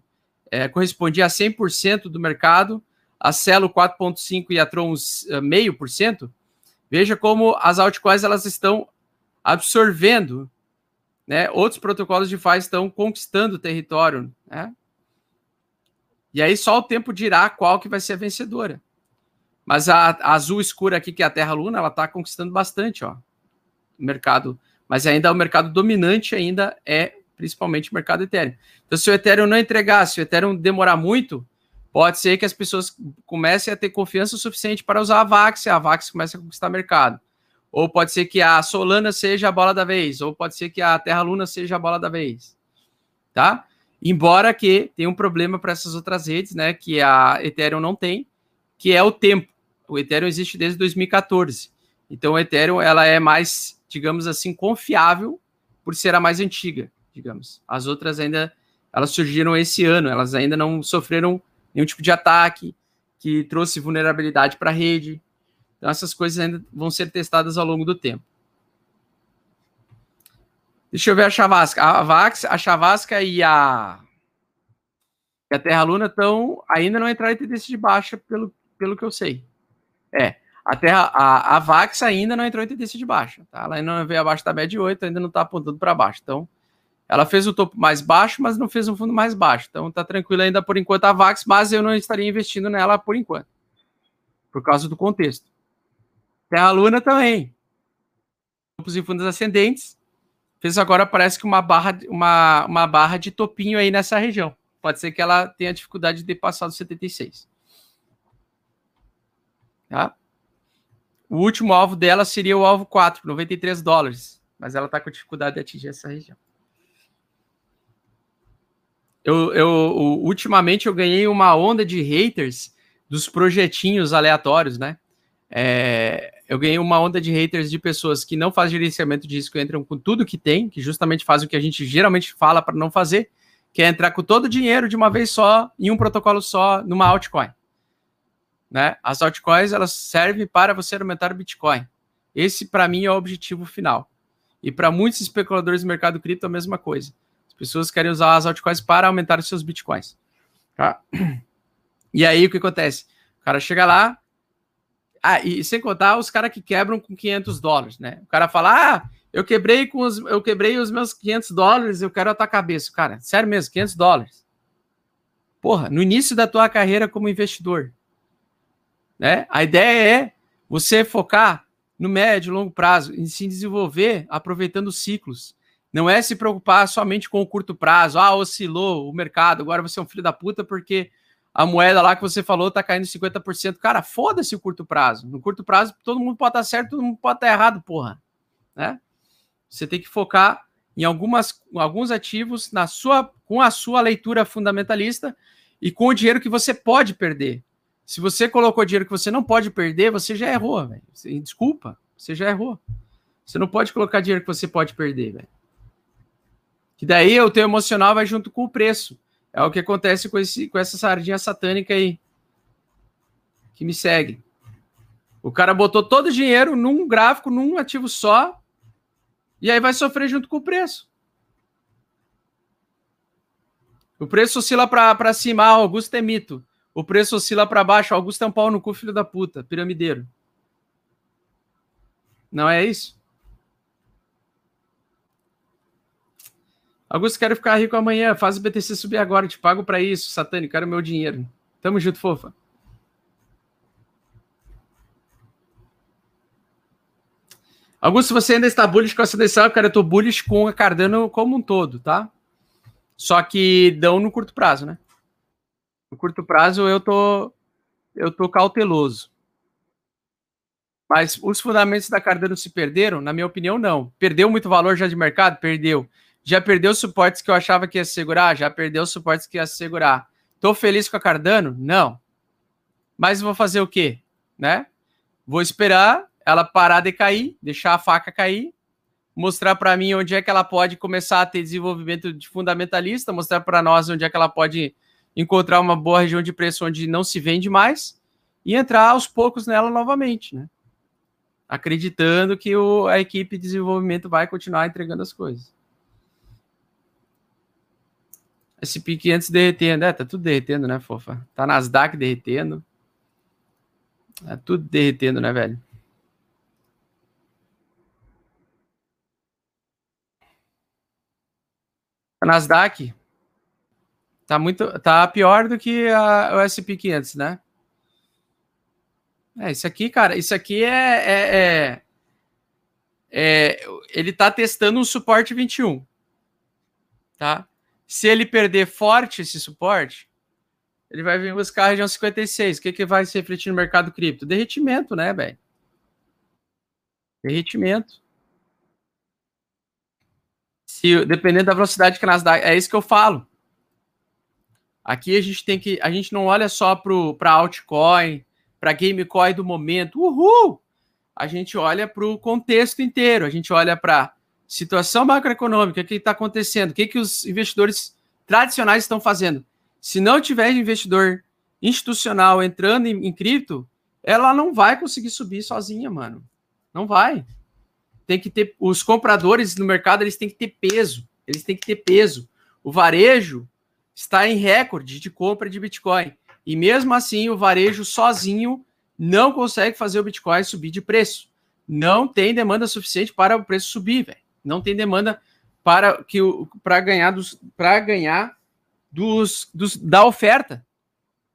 é, correspondia a 100% do mercado, a Celo 4,5% e a Tron 0,5%, veja como as altcoins elas estão absorvendo, né? Outros protocolos de DeFi estão conquistando território, né? E aí só o tempo dirá qual que vai ser a vencedora. Mas a, a azul escura aqui, que é a Terra Luna, ela está conquistando bastante, ó. O mercado, mas ainda o mercado dominante ainda é principalmente o mercado Ethereum. Então, se o Ethereum não entregar, se o Ethereum demorar muito, pode ser que as pessoas comecem a ter confiança o suficiente para usar a VAX e a VAX comece a conquistar mercado. Ou pode ser que a Solana seja a bola da vez, ou pode ser que a Terra Luna seja a bola da vez. Tá? Embora que tenha um problema para essas outras redes, né, que a Ethereum não tem, que é o tempo. O Ethereum existe desde 2014. Então o Ethereum ela é mais, digamos assim, confiável por ser a mais antiga, digamos. As outras ainda elas surgiram esse ano, elas ainda não sofreram nenhum tipo de ataque que trouxe vulnerabilidade para a rede. Então essas coisas ainda vão ser testadas ao longo do tempo. Deixa eu ver a Chavasca. A Vax, a Chavasca e a, e a Terra Luna estão ainda não entraram em tendência de baixa, pelo, pelo que eu sei. É, a Terra, a, a Vax ainda não entrou em tendência de baixa, tá? Ela ainda não veio abaixo da média 8, ainda não está apontando para baixo. Então, ela fez o topo mais baixo, mas não fez um fundo mais baixo. Então, tá tranquilo ainda por enquanto a Vax, mas eu não estaria investindo nela por enquanto, por causa do contexto. Terra Luna também. Grupos e fundos ascendentes. Fez agora, parece que uma barra, uma, uma barra de topinho aí nessa região. Pode ser que ela tenha dificuldade de passar dos 76. Tá? O último alvo dela seria o alvo 4, 93 dólares. Mas ela está com dificuldade de atingir essa região. Eu, eu, ultimamente eu ganhei uma onda de haters dos projetinhos aleatórios, né? É, eu ganhei uma onda de haters de pessoas que não fazem gerenciamento de risco, entram com tudo que tem, que justamente fazem o que a gente geralmente fala para não fazer, que é entrar com todo o dinheiro de uma vez só, em um protocolo só, numa altcoin. Né? As altcoins elas servem para você aumentar o Bitcoin. Esse, para mim, é o objetivo final. E para muitos especuladores do mercado cripto, é a mesma coisa. As pessoas querem usar as altcoins para aumentar os seus Bitcoins. Tá? E aí, o que acontece? O cara chega lá, ah, e sem contar os caras que quebram com 500 dólares, né? O cara fala, ah, eu quebrei com os, eu quebrei os meus 500 dólares, eu quero a tua cabeça. Cara, sério mesmo, 500 dólares. Porra, no início da tua carreira como investidor, né? A ideia é você focar no médio e longo prazo, em se desenvolver aproveitando os ciclos. Não é se preocupar somente com o curto prazo. Ah, oscilou o mercado, agora você é um filho da puta porque a moeda lá que você falou tá caindo 50%. Cara, foda-se o curto prazo. No curto prazo, todo mundo pode estar certo, todo mundo pode estar errado, porra. Né? Você tem que focar em algumas, alguns ativos na sua, com a sua leitura fundamentalista e com o dinheiro que você pode perder. Se você colocou dinheiro que você não pode perder, você já errou, velho. Desculpa, você já errou. Você não pode colocar dinheiro que você pode perder, velho. Que daí o teu emocional vai junto com o preço. É o que acontece com, esse, com essa sardinha satânica aí. Que me segue. O cara botou todo o dinheiro num gráfico, num ativo só, e aí vai sofrer junto com o preço. O preço oscila para cima, ah, Augusto é mito. O preço oscila para baixo. Augusto é um pau no cu, filho da puta, piramideiro. Não é isso? Augusto, quero ficar rico amanhã. Faz o BTC subir agora. Te pago para isso, satânico. Quero meu dinheiro. Tamo junto, fofa. Augusto, você ainda está bullish com a seleção? Cara, eu tô bullish com a Cardano como um todo, tá? Só que dão no curto prazo, né? No curto prazo eu tô eu tô cauteloso. Mas os fundamentos da Cardano se perderam? Na minha opinião, não. Perdeu muito valor já de mercado? Perdeu. Já perdeu suportes que eu achava que ia segurar? Já perdeu suportes que ia segurar. Tô feliz com a Cardano? Não. Mas vou fazer o quê? Né? Vou esperar ela parar de cair, deixar a faca cair, mostrar para mim onde é que ela pode começar a ter desenvolvimento de fundamentalista, mostrar para nós onde é que ela pode encontrar uma boa região de preço onde não se vende mais e entrar aos poucos nela novamente, né? Acreditando que o, a equipe de desenvolvimento vai continuar entregando as coisas. SP 500 derretendo. É, tá tudo derretendo, né, fofa? Tá Nasdaq derretendo. Tá tudo derretendo, né, velho? A Nasdaq tá muito tá pior do que a, o SP 500, né? É, isso aqui, cara, isso aqui é, é, é, é ele tá testando um suporte 21, tá? Se ele perder forte esse suporte, ele vai vir buscar a região 56. O que, que vai se refletir no mercado cripto? Derretimento, né, velho? Derretimento. Se, dependendo da velocidade que a Nasdaq. É isso que eu falo. Aqui a gente tem que. A gente não olha só para altcoin, para gamecoin do momento. Uhul! A gente olha para o contexto inteiro. A gente olha para situação macroeconômica, o que está acontecendo, o que, que os investidores tradicionais estão fazendo. Se não tiver investidor institucional entrando em, em cripto, ela não vai conseguir subir sozinha, mano. Não vai. Tem que ter os compradores no mercado, eles têm que ter peso. Eles têm que ter peso. O varejo está em recorde de compra de Bitcoin. E mesmo assim, o varejo sozinho não consegue fazer o Bitcoin subir de preço. Não tem demanda suficiente para o preço subir, velho não tem demanda para que para ganhar dos para ganhar dos, dos da oferta.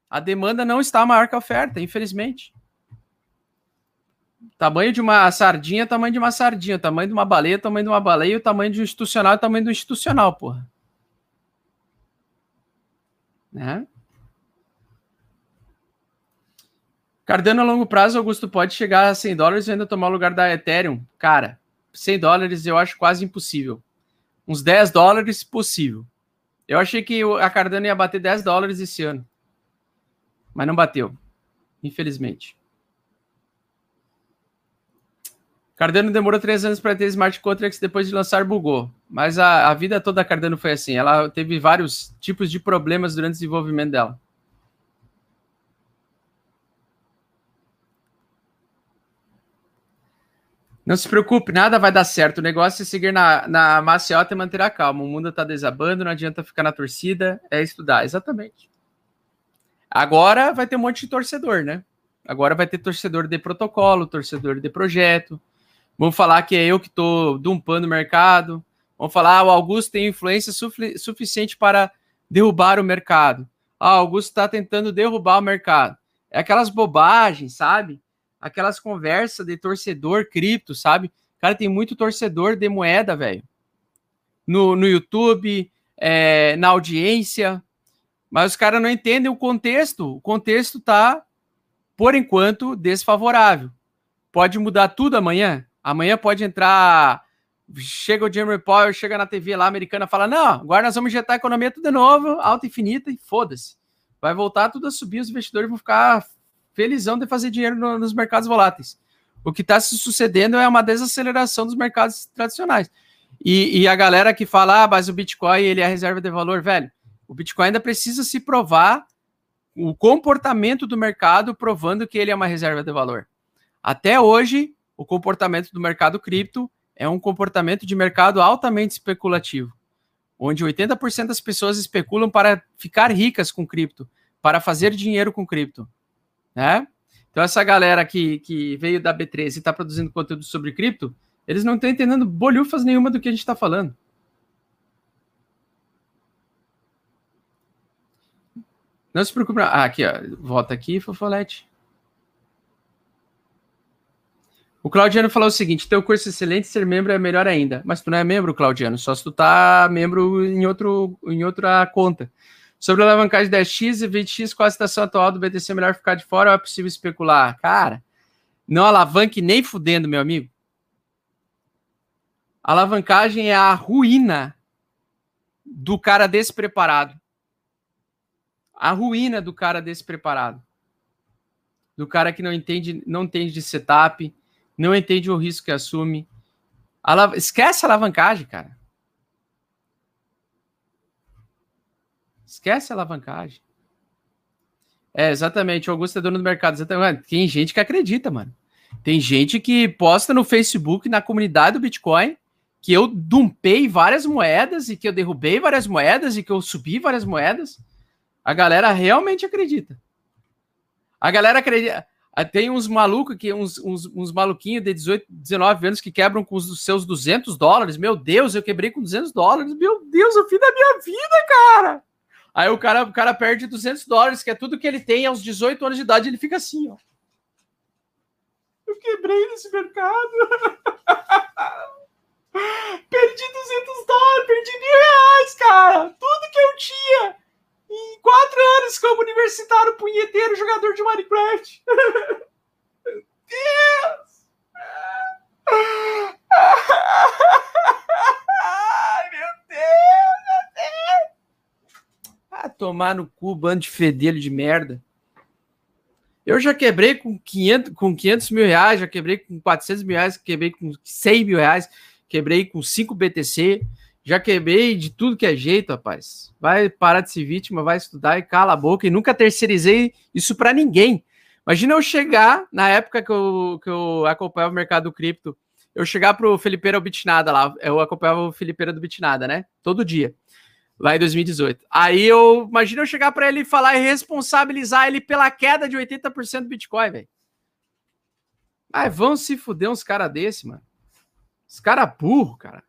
A demanda não está maior que a oferta, infelizmente. Tamanho de uma sardinha, tamanho de uma sardinha, tamanho de uma baleia, tamanho de uma baleia, o tamanho de um institucional, tamanho do institucional, porra. Né? Cardano a longo prazo, Augusto, pode chegar a 100 dólares e ainda tomar o lugar da Ethereum? Cara, 100 dólares eu acho quase impossível. Uns 10 dólares, possível. Eu achei que a Cardano ia bater 10 dólares esse ano. Mas não bateu. Infelizmente. Cardano demorou três anos para ter smart contracts depois de lançar bugou. Mas a, a vida toda da Cardano foi assim. Ela teve vários tipos de problemas durante o desenvolvimento dela. Não se preocupe, nada vai dar certo. O negócio é seguir na, na maciota e manter a calma. O mundo está desabando, não adianta ficar na torcida, é estudar. Exatamente. Agora vai ter um monte de torcedor, né? Agora vai ter torcedor de protocolo, torcedor de projeto. Vamos falar que é eu que estou dumpando o mercado. Vamos falar, ah, o Augusto tem influência suficiente para derrubar o mercado. Ah, o Augusto está tentando derrubar o mercado. É aquelas bobagens, sabe? aquelas conversas de torcedor cripto, sabe? Cara, tem muito torcedor de moeda, velho. No, no YouTube, é, na audiência, mas os caras não entendem o contexto. O contexto tá, por enquanto, desfavorável. Pode mudar tudo amanhã. Amanhã pode entrar. Chega o Jeremy Powell, chega na TV lá americana, fala: Não, agora nós vamos injetar a economia tudo de novo, alta infinita, e foda-se. Vai voltar tudo a subir, os investidores vão ficar felizão de fazer dinheiro no, nos mercados voláteis. O que está se sucedendo é uma desaceleração dos mercados tradicionais. E, e, a galera que fala, ah, mas o Bitcoin ele é reserva de valor, velho. O Bitcoin ainda precisa se provar o comportamento do mercado provando que ele é uma reserva de valor. Até hoje, o comportamento do mercado cripto é um comportamento de mercado altamente especulativo, onde 80% das pessoas especulam para ficar ricas com cripto, para fazer dinheiro com cripto né? Então, essa galera que, que veio da B13 e está produzindo conteúdo sobre cripto, eles não estão entendendo bolhufas nenhuma do que a gente está falando. Não se preocupe. Ah, aqui, ó. Volta aqui, Fofolete. O Claudiano falou o seguinte: teu curso é excelente, ser membro é melhor ainda. Mas tu não é membro, Claudiano, só se tu tá membro em, outro, em outra conta. Sobre a alavancagem 10x e 20x, qual a situação atual do BTC? É melhor ficar de fora ou é possível especular? Cara, não alavanque nem fudendo, meu amigo. A alavancagem é a ruína do cara despreparado. A ruína do cara despreparado. Do cara que não entende, não entende de setup, não entende o risco que assume. Esquece a alavancagem, cara. Esquece a alavancagem. É, exatamente. O Augusto é dono do mercado. Exatamente. Tem gente que acredita, mano. Tem gente que posta no Facebook, na comunidade do Bitcoin, que eu dumpei várias moedas e que eu derrubei várias moedas e que eu subi várias moedas. A galera realmente acredita. A galera acredita. Ah, tem uns malucos que uns, uns, uns maluquinhos de 18, 19 anos que quebram com os seus 200 dólares. Meu Deus, eu quebrei com 200 dólares. Meu Deus, o fim da minha vida, cara. Aí o cara, o cara perde 200 dólares, que é tudo que ele tem aos 18 anos de idade. Ele fica assim, ó. Eu quebrei nesse mercado. perdi 200 dólares, perdi mil reais, cara. Tudo que eu tinha em quatro anos como universitário punheteiro jogador de Minecraft. Meu Deus! Ai, meu Deus, meu Deus! Ah, tomar no cu, bando de fedelho de merda. Eu já quebrei com 500, com 500 mil reais, já quebrei com 400 mil reais, quebrei com 100 mil reais, quebrei com 5 BTC, já quebrei de tudo que é jeito, rapaz. Vai parar de ser vítima, vai estudar e cala a boca. E nunca terceirizei isso para ninguém. Imagina eu chegar, na época que eu, que eu acompanhava o mercado do cripto, eu chegar pro Felipeira Bitnada lá. Eu acompanhava o Felipeira do Bitnada, né? Todo dia. Lá em 2018. Aí eu, imagina eu chegar para ele falar e responsabilizar ele pela queda de 80% do Bitcoin, velho. Mas vão se fuder uns caras desse, mano. Os caras burro, cara.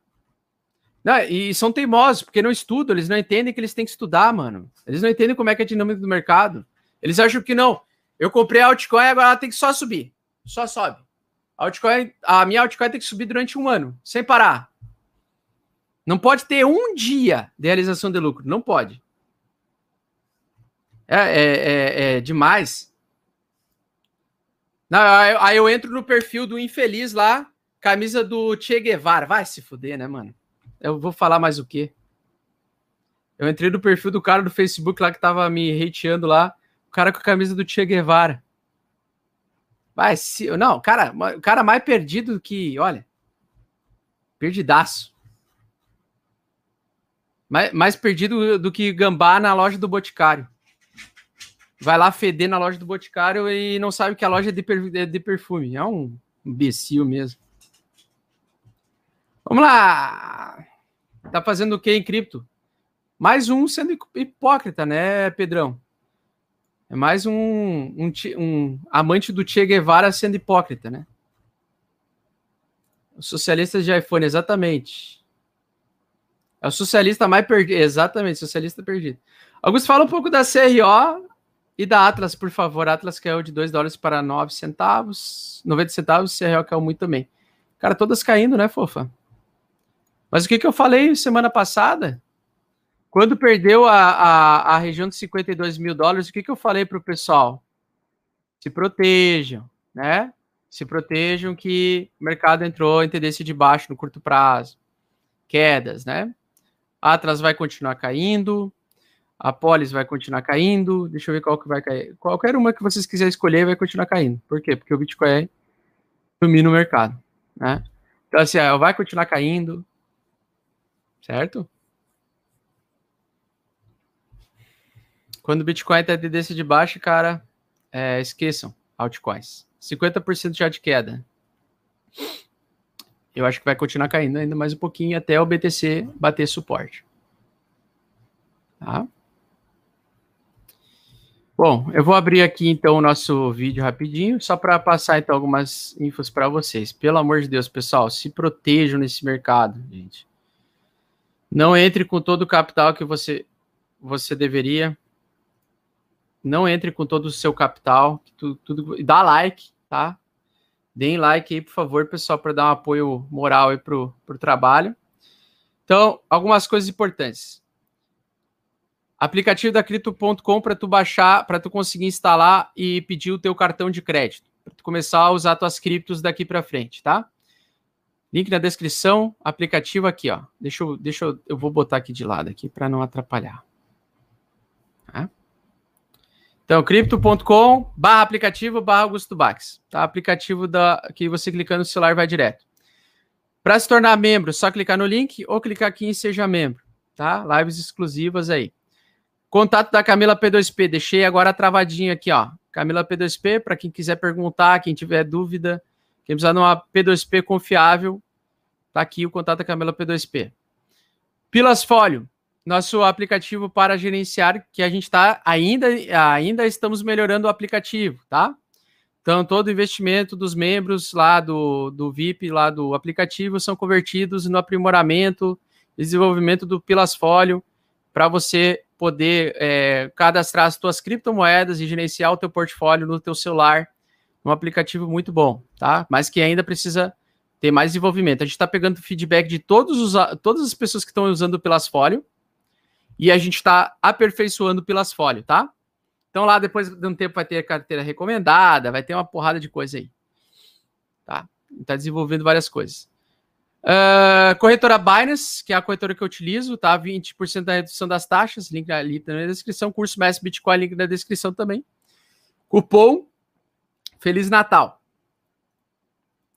Não, e são teimosos, porque não estudam, eles não entendem que eles têm que estudar, mano. Eles não entendem como é que é a dinâmica do mercado. Eles acham que não. Eu comprei a altcoin, agora ela tem que só subir. Só sobe. A, altcoin, a minha altcoin tem que subir durante um ano, sem parar. Não pode ter um dia de realização de lucro. Não pode. É, é, é, é demais. Não, aí eu entro no perfil do infeliz lá, camisa do Che Guevara. Vai se fuder, né, mano? Eu vou falar mais o quê? Eu entrei no perfil do cara do Facebook lá que tava me hateando lá, o cara com a camisa do Che Guevara. Vai, se, não, cara, o cara mais perdido que, olha, perdidaço. Mais, mais perdido do que gambá na loja do Boticário. Vai lá feder na loja do Boticário e não sabe que a loja é de, per, de perfume. É um imbecil mesmo. Vamos lá. Tá fazendo o que em cripto? Mais um sendo hipócrita, né, Pedrão? É mais um, um, um amante do Che Guevara sendo hipócrita, né? Os socialistas de iPhone, exatamente. É o socialista mais perdido. Exatamente, socialista perdido. Augusto, fala um pouco da CRO e da Atlas, por favor. Atlas caiu de 2 dólares para 9 centavos. 90 centavos, CRO caiu muito também. Cara, todas caindo, né, fofa? Mas o que, que eu falei semana passada? Quando perdeu a, a, a região de 52 mil dólares, o que, que eu falei para o pessoal? Se protejam, né? Se protejam que o mercado entrou em tendência de baixo no curto prazo. Quedas, né? A Atlas vai continuar caindo, a Polis vai continuar caindo. Deixa eu ver qual que vai cair. Qualquer uma que vocês quiserem escolher vai continuar caindo. Por quê? Porque o Bitcoin domina o mercado, né? Então, assim, vai continuar caindo, certo? Quando o Bitcoin está tendência de baixa, cara, é, esqueçam altcoins. 50% já de queda. Eu acho que vai continuar caindo ainda mais um pouquinho até o BTC bater suporte. Tá? Bom, eu vou abrir aqui então o nosso vídeo rapidinho, só para passar então algumas infos para vocês. Pelo amor de Deus, pessoal, se protejam nesse mercado, gente. Não entre com todo o capital que você, você deveria. Não entre com todo o seu capital. Tudo, tudo, dá like, tá? Deem like aí, por favor, pessoal, para dar um apoio moral aí pro, pro trabalho. Então, algumas coisas importantes. Aplicativo da Cripto.com para tu baixar, para tu conseguir instalar e pedir o teu cartão de crédito, para tu começar a usar tuas criptos daqui para frente, tá? Link na descrição, aplicativo aqui, ó. Deixa eu, deixa eu, eu vou botar aqui de lado aqui para não atrapalhar. Tá? Então, cripto.com barra aplicativo barra Augusto Bax. Tá? Aplicativo da, que você clicando no celular vai direto. Para se tornar membro, só clicar no link ou clicar aqui em Seja Membro. Tá? Lives exclusivas aí. Contato da Camila P2P. Deixei agora travadinho aqui, ó. Camila P2P, para quem quiser perguntar, quem tiver dúvida, quem precisar de uma P2P confiável, Tá aqui o contato da Camila P2P. Pilas Folio, nosso aplicativo para gerenciar, que a gente está ainda, ainda estamos melhorando o aplicativo, tá? Então, todo investimento dos membros lá do, do VIP, lá do aplicativo, são convertidos no aprimoramento, desenvolvimento do Pilas Folio, para você poder é, cadastrar as suas criptomoedas e gerenciar o teu portfólio no teu celular, um aplicativo muito bom, tá? Mas que ainda precisa ter mais desenvolvimento. A gente está pegando feedback de todos os, todas as pessoas que estão usando o Pilas Folio e a gente está aperfeiçoando o Pilas Folio, tá? Então lá depois de um tempo vai ter carteira recomendada, vai ter uma porrada de coisa aí. Tá? Está desenvolvendo várias coisas. Uh, corretora Binance, que é a corretora que eu utilizo, tá? 20% da redução das taxas, link ali na descrição. Curso Mestre Bitcoin, link na descrição também. Cupom Feliz Natal.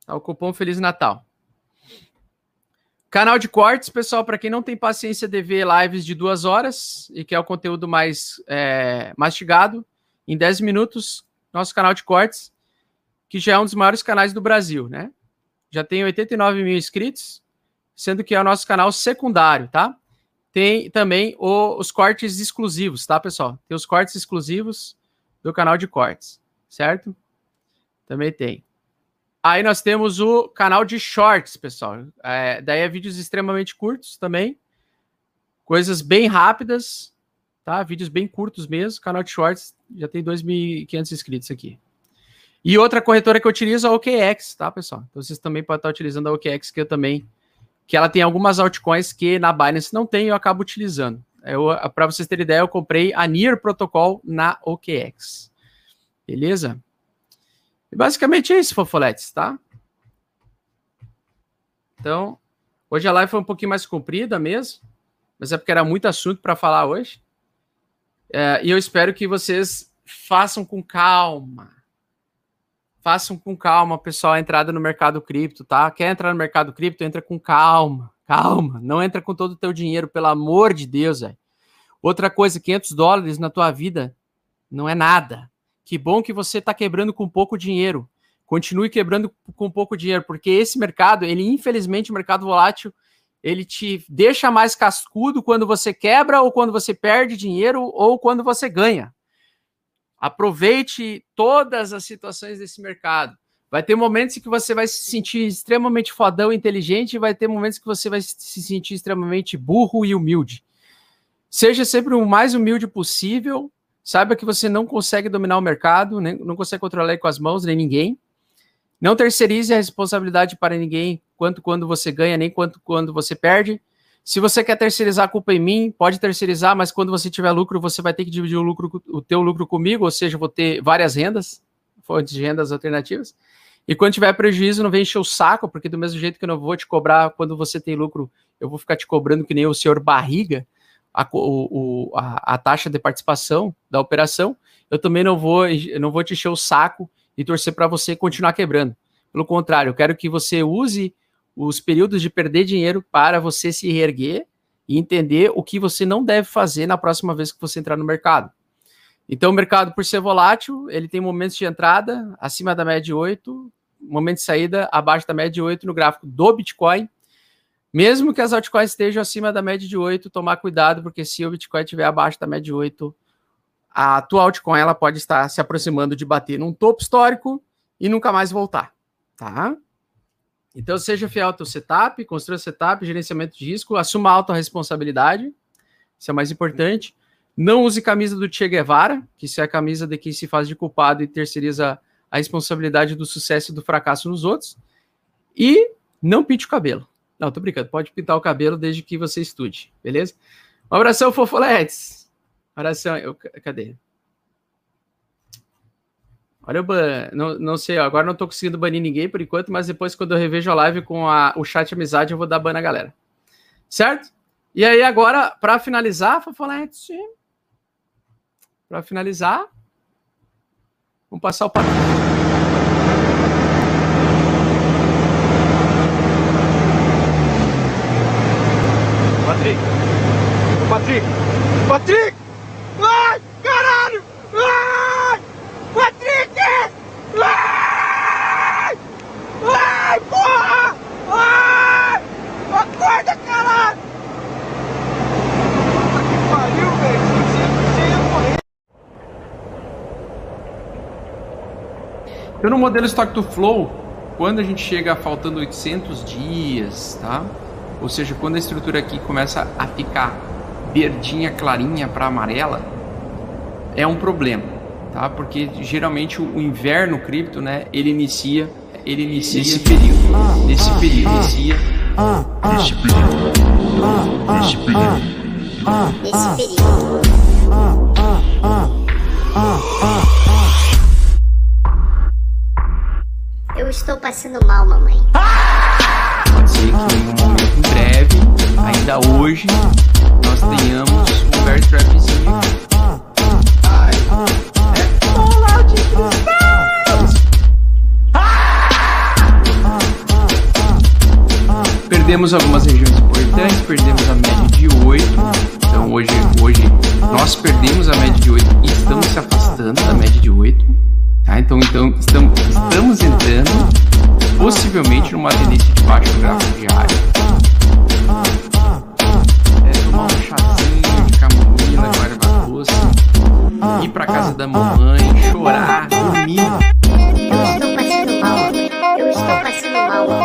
Tá, o cupom Feliz Natal. Canal de cortes, pessoal, para quem não tem paciência de ver lives de duas horas e quer o conteúdo mais é, mastigado, em 10 minutos, nosso canal de cortes, que já é um dos maiores canais do Brasil, né? Já tem 89 mil inscritos, sendo que é o nosso canal secundário, tá? Tem também o, os cortes exclusivos, tá, pessoal? Tem os cortes exclusivos do canal de cortes, certo? Também tem. Aí nós temos o canal de shorts, pessoal. É, daí é vídeos extremamente curtos também. Coisas bem rápidas, tá? Vídeos bem curtos mesmo. Canal de shorts já tem 2.500 inscritos aqui. E outra corretora que eu utilizo é a OKX, tá, pessoal? Então vocês também podem estar utilizando a OKX, que eu também. Que ela tem algumas altcoins que na Binance não tem e eu acabo utilizando. Para vocês terem ideia, eu comprei a NIR Protocol na OKX. Beleza? Basicamente é isso, fofoletes, tá? Então, hoje a live foi um pouquinho mais comprida mesmo, mas é porque era muito assunto para falar hoje. É, e eu espero que vocês façam com calma. Façam com calma, pessoal, a entrada no mercado cripto, tá? Quer entrar no mercado cripto? Entra com calma. Calma. Não entra com todo o teu dinheiro, pelo amor de Deus, velho. Outra coisa, 500 dólares na tua vida não é nada. Que bom que você está quebrando com pouco dinheiro. Continue quebrando com pouco dinheiro, porque esse mercado, ele infelizmente, o mercado volátil, ele te deixa mais cascudo quando você quebra ou quando você perde dinheiro ou quando você ganha. Aproveite todas as situações desse mercado. Vai ter momentos que você vai se sentir extremamente fodão e inteligente, e vai ter momentos que você vai se sentir extremamente burro e humilde. Seja sempre o mais humilde possível, Saiba que você não consegue dominar o mercado, nem, não consegue controlar ele com as mãos, nem ninguém. Não terceirize a responsabilidade para ninguém, quanto quando você ganha, nem quanto quando você perde. Se você quer terceirizar a culpa em mim, pode terceirizar, mas quando você tiver lucro, você vai ter que dividir o lucro, o teu lucro comigo, ou seja, vou ter várias rendas, fontes de rendas alternativas. E quando tiver prejuízo, não vem encher o saco, porque do mesmo jeito que eu não vou te cobrar quando você tem lucro, eu vou ficar te cobrando que nem o senhor barriga a, o, a, a, taxa de participação da operação, eu também não vou, não vou te encher o saco e torcer para você continuar quebrando. Pelo contrário, eu quero que você use os períodos de perder dinheiro para você se reerguer e entender o que você não deve fazer na próxima vez que você entrar no mercado. Então, o mercado, por ser volátil, ele tem momentos de entrada acima da média de 8, momento de saída abaixo da média de 8 no gráfico do Bitcoin mesmo que as altcoins estejam acima da média de 8, tomar cuidado, porque se o Bitcoin estiver abaixo da média de 8, a tua altcoin ela pode estar se aproximando de bater num topo histórico e nunca mais voltar, tá? Então seja fiel ao teu setup, construa setup, gerenciamento de risco, assuma alta responsabilidade, isso é mais importante. Não use camisa do Che Guevara, que isso é a camisa de quem se faz de culpado e terceiriza a responsabilidade do sucesso e do fracasso nos outros. E não pinte o cabelo. Não, tô brincando. Pode pintar o cabelo desde que você estude, beleza? Um abração, fofoletes. Abração. Eu, cadê? Olha o ban. Não, não sei, agora não tô conseguindo banir ninguém por enquanto, mas depois, quando eu revejo a live com a, o chat amizade, eu vou dar ban na galera. Certo? E aí, agora, para finalizar, fofoletes. Para finalizar, vamos passar o. Patrick! Patrick! Ai! Caralho! Ai! Patrick! Ai! Ai! Porra! Ai! Acorda, caralho! Puta que pariu, velho! Então no modelo Stock to Flow, quando a gente chega faltando 800 dias, tá? Ou seja, quando a estrutura aqui começa a ficar verdinha, clarinha para amarela, é um problema, tá? Porque geralmente o inverno cripto, né, ele inicia, ele inicia nesse período, nesse período, inicia nesse período, nesse período, nesse período. Eu estou passando mal, mamãe. Pode ser que em um momento em breve, ainda hoje, nós tenhamos um bear trapzinho. Ai, é! Perdemos algumas regiões importantes, perdemos a média de 8. Então hoje, hoje nós perdemos a média de 8 e estamos se afastando da média de 8. Tá? Então, então estamos, estamos entrando possivelmente numa tendência de baixo gráfico diário. É tomar um chazinho de camomila, guarda doce, ir pra casa da mamãe, chorar, dormir. Eu estou passando mal. Eu estou passando mal,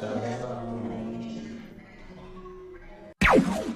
Thank you.